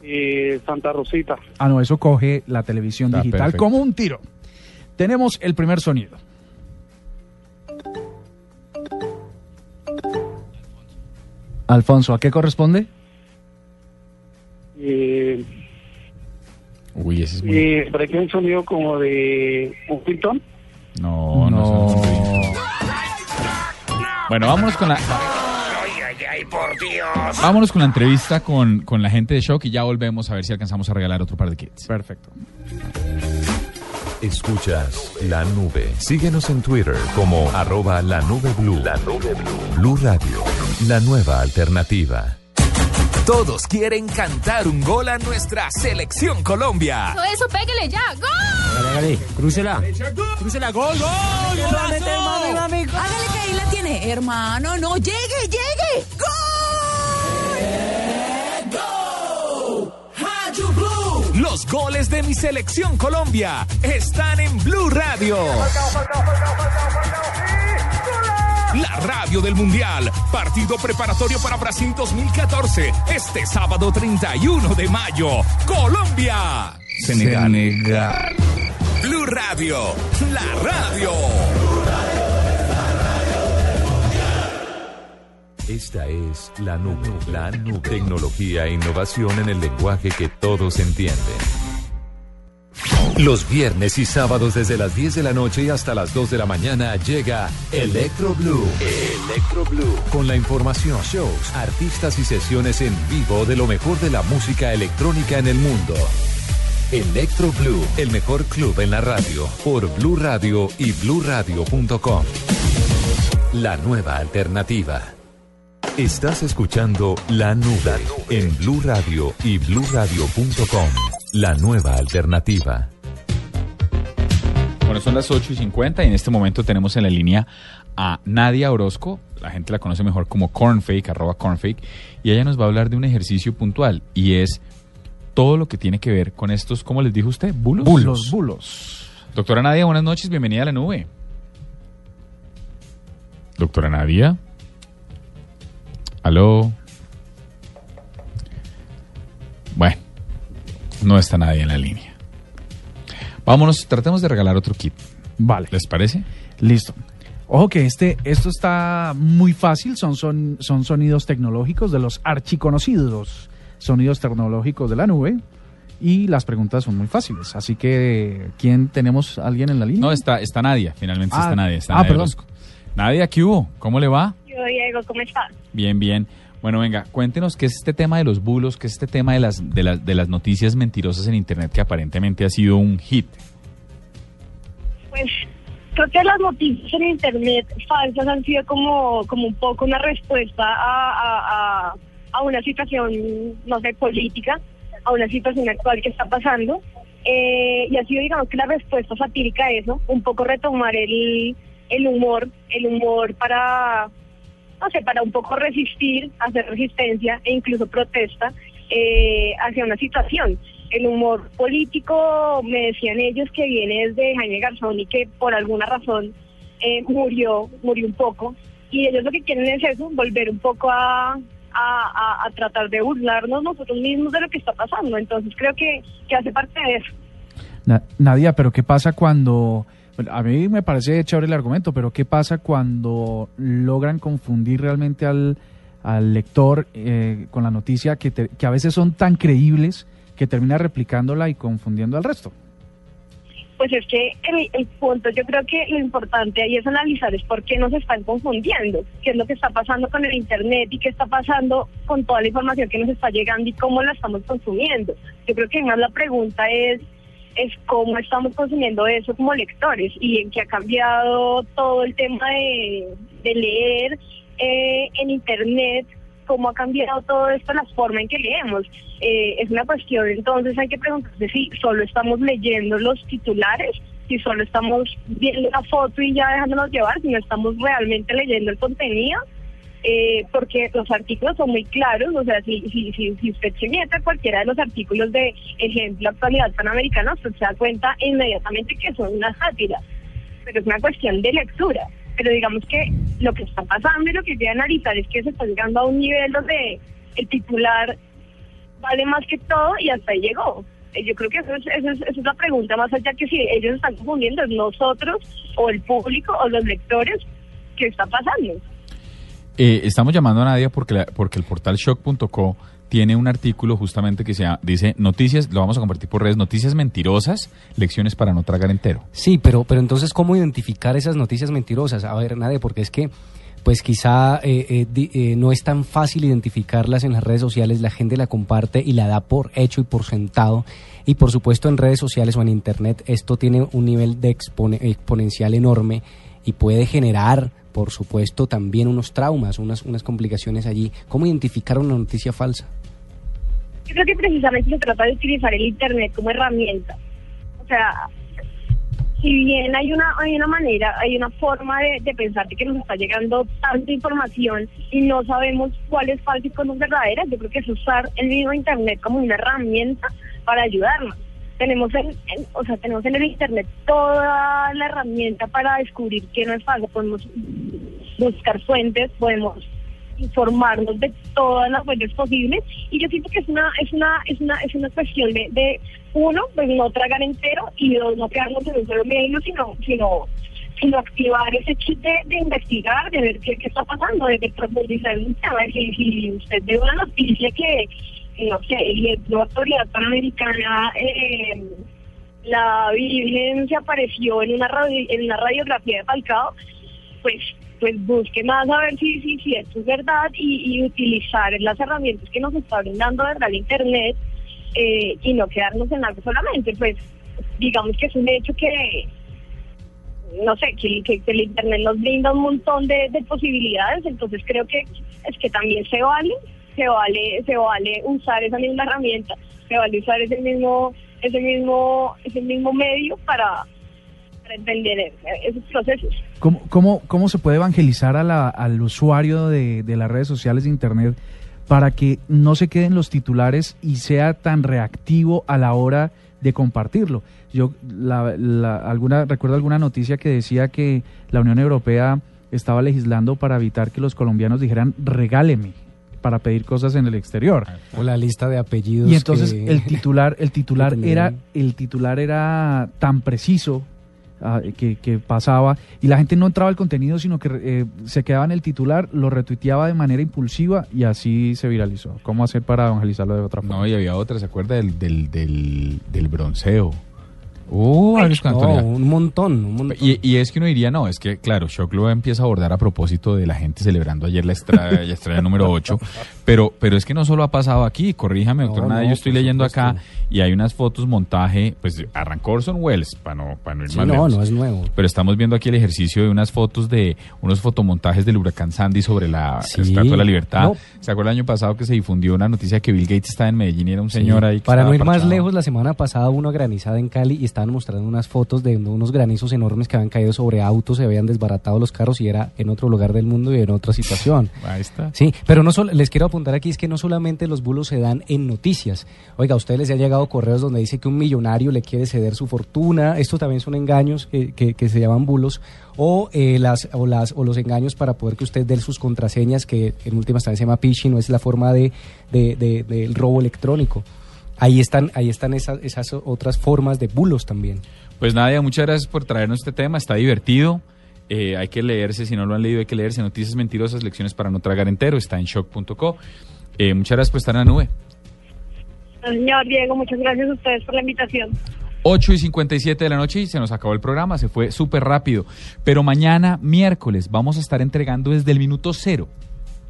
eh, Santa Rosita. Ah, no, eso coge la televisión Está digital perfecto. como un tiro. Tenemos el primer sonido. Alfonso, ¿a qué corresponde? Eh, Uy, ese es muy... eh, por aquí hay un sonido como de un pintón. No, no, es un ruido. Bueno, vámonos con la... tíos. Vámonos con la entrevista con, con la gente de Shock y ya volvemos a ver si alcanzamos a regalar otro par de kits. Perfecto. Escuchas la nube. Síguenos en Twitter como arroba la nube blue. La nube blue. Blue Radio, la nueva alternativa. Todos quieren cantar un gol a nuestra selección Colombia. Todo eso, pégale ya. ¡Gol! Hágale, hágale, crúcela. Crúcela, gol, gol. Hágale que ahí la tiene. Hermano, no, llegue, llegue. Los goles de mi selección Colombia están en Blue Radio. La radio del Mundial. Partido preparatorio para Brasil 2014. Este sábado 31 de mayo. Colombia. Senegal. Blue Radio. La radio. Esta es la nube. La nube. Tecnología e innovación en el lenguaje que todos entienden. Los viernes y sábados desde las 10 de la noche y hasta las 2 de la mañana llega Electro Blue. Electro Blue. Con la información, shows, artistas y sesiones en vivo de lo mejor de la música electrónica en el mundo. Electro Blue, el mejor club en la radio, por Blue Radio y bluradio.com. La nueva alternativa. Estás escuchando La Nube en Blue Radio y bluradio.com. La nueva alternativa. Bueno, son las 8 y 50 y en este momento tenemos en la línea a Nadia Orozco, la gente la conoce mejor como Cornfake, arroba Cornfake, y ella nos va a hablar de un ejercicio puntual y es todo lo que tiene que ver con estos, ¿cómo les dijo usted? ¿Bulos? Bulos, bulos. Doctora Nadia, buenas noches, bienvenida a la nube. Doctora Nadia. Aló. Bueno, no está nadie en la línea. Vámonos, tratemos de regalar otro kit. Vale. ¿Les parece? Listo. Ojo que este, esto está muy fácil, son, son, son sonidos tecnológicos de los archiconocidos sonidos tecnológicos de la nube y las preguntas son muy fáciles. Así que, ¿quién tenemos alguien en la línea? No, está, está Nadia, finalmente Ah, está Nadia. Está ah, Nadia perdón. Orozco. Nadia, ¿qué hubo? ¿Cómo le va? Yo, Diego, ¿cómo estás? Bien, bien. Bueno, venga, cuéntenos qué es este tema de los bulos, qué es este tema de las, de las, de las noticias mentirosas en Internet que aparentemente ha sido un hit. Pues creo que las noticias en Internet falsas han sido como, como un poco una respuesta a, a, a, a una situación, no sé, política, a una situación actual que está pasando. Eh, y ha sido, digamos, que la respuesta satírica a eso, un poco retomar el, el humor, el humor para, no sé, para un poco resistir, hacer resistencia e incluso protesta eh, hacia una situación. El humor político, me decían ellos, que viene desde Jaime Garzón y que por alguna razón eh, murió, murió un poco. Y ellos lo que quieren es eso, volver un poco a, a, a- tratar de burlarnos nosotros mismos de lo que está pasando. Entonces creo que, que hace parte de eso. Na- Nadia, pero ¿qué pasa cuando... a mí me parece chévere el argumento, pero ¿qué pasa cuando logran confundir realmente al, al lector eh, con la noticia que, te- que a veces son tan creíbles que termina replicándola y confundiendo al resto? Pues es que el, punto, yo creo que lo importante ahí es analizar es por qué nos están confundiendo, qué es lo que está pasando con el Internet y qué está pasando con toda la información que nos está llegando y cómo la estamos consumiendo. Yo creo que más la pregunta es es cómo estamos consumiendo eso como lectores y en qué ha cambiado todo el tema de, de leer eh, en Internet, cómo ha cambiado todo esto, la forma en que leemos. Eh, es una cuestión, entonces hay que preguntarse si solo estamos leyendo los titulares, si solo estamos viendo la foto y ya dejándonos llevar, si no estamos realmente leyendo el contenido. Eh, porque los artículos son muy claros, o sea, si, si, si, si usted se mete a cualquiera de los artículos de ejemplo actualidad panamericana, usted se da cuenta inmediatamente que son una sátira, pero es una cuestión de lectura. Pero digamos que lo que está pasando y lo que que analizar es que se está llegando a un nivel donde el titular vale más que todo y hasta ahí llegó. Eh, Yo creo que eso es, eso es, esa es la pregunta, más allá que si ellos están confundiendo, es nosotros o el público o los lectores, ¿qué está pasando? Eh, estamos llamando a Nadia porque, la- porque el portal shock.co tiene un artículo justamente que se dice noticias, lo vamos a compartir por redes, noticias mentirosas, lecciones para no tragar entero. Sí, pero, pero entonces, ¿cómo identificar esas noticias mentirosas? A ver, nadie, porque es que pues quizá eh, eh, di- eh, no es tan fácil identificarlas en las redes sociales, la gente la comparte y la da por hecho y por sentado. Y por supuesto en redes sociales o en internet esto tiene un nivel de expone- exponencial enorme y puede generar, por supuesto, también unos traumas, unas, unas complicaciones allí. ¿Cómo identificar una noticia falsa? Yo creo que precisamente se trata de utilizar el Internet como herramienta. O sea, si bien hay una hay una manera, hay una forma de, pensar de que nos está llegando tanta información y no sabemos cuál es falsa y cuál es verdadera, yo creo que es usar el mismo Internet como una herramienta para ayudarnos. Tenemos en, en- o sea, tenemos en el Internet toda la herramienta para descubrir qué no es falso. Podemos buscar fuentes, podemos informarnos de todas las fuentes posibles. Y yo siento que es una es una es una es una cuestión de, de uno pues no tragar entero y dos no quedarnos en un solo medio sino sino sino activar ese chip de, investigar de ver qué, qué está pasando de, profundizar en un tema. Si, si usted ve una noticia que no sé la autoridad panamericana eh, la Virgen se apareció en una radi- en una radiografía de Falcao pues pues busque más a ver si, si, si esto es verdad y, utilizar las herramientas que nos está brindando verdad el internet eh, y no quedarnos en algo solamente pues digamos que es un hecho que no sé que, que- el internet nos brinda un montón de, de posibilidades entonces creo que es que también se vale se vale se vale usar esa misma herramienta se vale usar ese mismo ese mismo ese mismo medio para, para entender eh, esos procesos ¿Cómo, cómo, cómo se puede evangelizar a la- al usuario de, de las redes sociales de Internet para que no se queden los titulares y sea tan reactivo a la hora de compartirlo? Yo la, la- alguna, recuerdo alguna noticia que decía que la Unión Europea estaba legislando para evitar que los colombianos dijeran regáleme para pedir cosas en el exterior. O la lista de apellidos. Y entonces que- el titular, el titular era, el titular era tan preciso que, que pasaba y la gente no entraba al contenido, sino que eh, se quedaba en el titular, lo retuiteaba de manera impulsiva y así se viralizó. ¿Cómo hacer para evangelizarlo de otra forma? No, y había otra, ¿se acuerda del, del, del, del bronceo? Uh, No, un montón, un montón. Y, y es que uno diría, no, es que claro, Shock lo empieza a abordar a propósito de la gente celebrando ayer la estrella, la estrella número 8, pero, pero es que no solo ha pasado aquí, corríjame, doctor No, Nada, no, yo estoy leyendo supuesto. acá y hay unas fotos, montaje, pues arrancó Orson Welles, para no, para no ir Sí, más no, lejos. no es nuevo. Pero estamos viendo aquí el ejercicio de unas fotos de unos fotomontajes del huracán Sandy sobre la Sí. Estatua de la Libertad. ¿Se acuerda el año pasado que se difundió una noticia que Bill Gates estaba en Medellín y era un señor ahí? que Para no estaba ir más lejos, la semana pasada hubo una granizada en Cali y estaban mostrando unas fotos de unos granizos enormes que habían caído sobre autos, se habían desbaratado los carros y era en otro lugar del mundo y en otra situación. Ahí está. Sí, pero no solo, les quiero apuntar aquí es que no solamente los bulos se dan en noticias. Oiga, a ustedes les han llegado correos donde dice que un millonario le quiere ceder su fortuna. Esto también son engaños que, que- que se llaman bulos. O, eh, las, o, las, o los engaños para poder que usted dé sus contraseñas, que en última instancia se llama phishing, no es la forma de, de- de- del robo electrónico. Ahí están, ahí están esas, esas otras formas de bulos también. Pues Nadia, muchas gracias por traernos este tema, está divertido. Eh, hay que leerse, si no lo han leído, hay que leerse Noticias Mentirosas, Lecciones para no tragar entero, está en shock.co. Eh, muchas gracias por estar en la nube. Señor Diego, muchas gracias a ustedes por la invitación. 8 y 57 de la noche y se nos acabó el programa, se fue súper rápido. Pero mañana, miércoles, vamos a estar entregando desde el minuto cero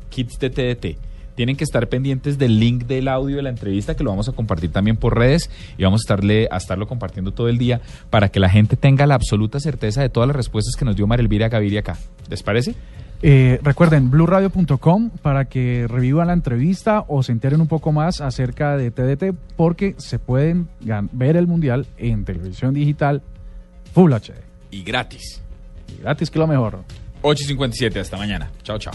kits de TDT. Tienen que estar pendientes del link del audio de la entrevista que lo vamos a compartir también por redes y vamos a estarle a estarlo compartiendo todo el día para que la gente tenga la absoluta certeza de todas las respuestas que nos dio María Elvira Gaviria acá. ¿Les parece? Eh, recuerden, blurradio.com para que revivan la entrevista o se enteren un poco más acerca de TDT porque se pueden ver el Mundial en televisión digital Full HD. Y gratis. Y gratis que lo mejor. 8 y 57, hasta mañana. Chao, chao.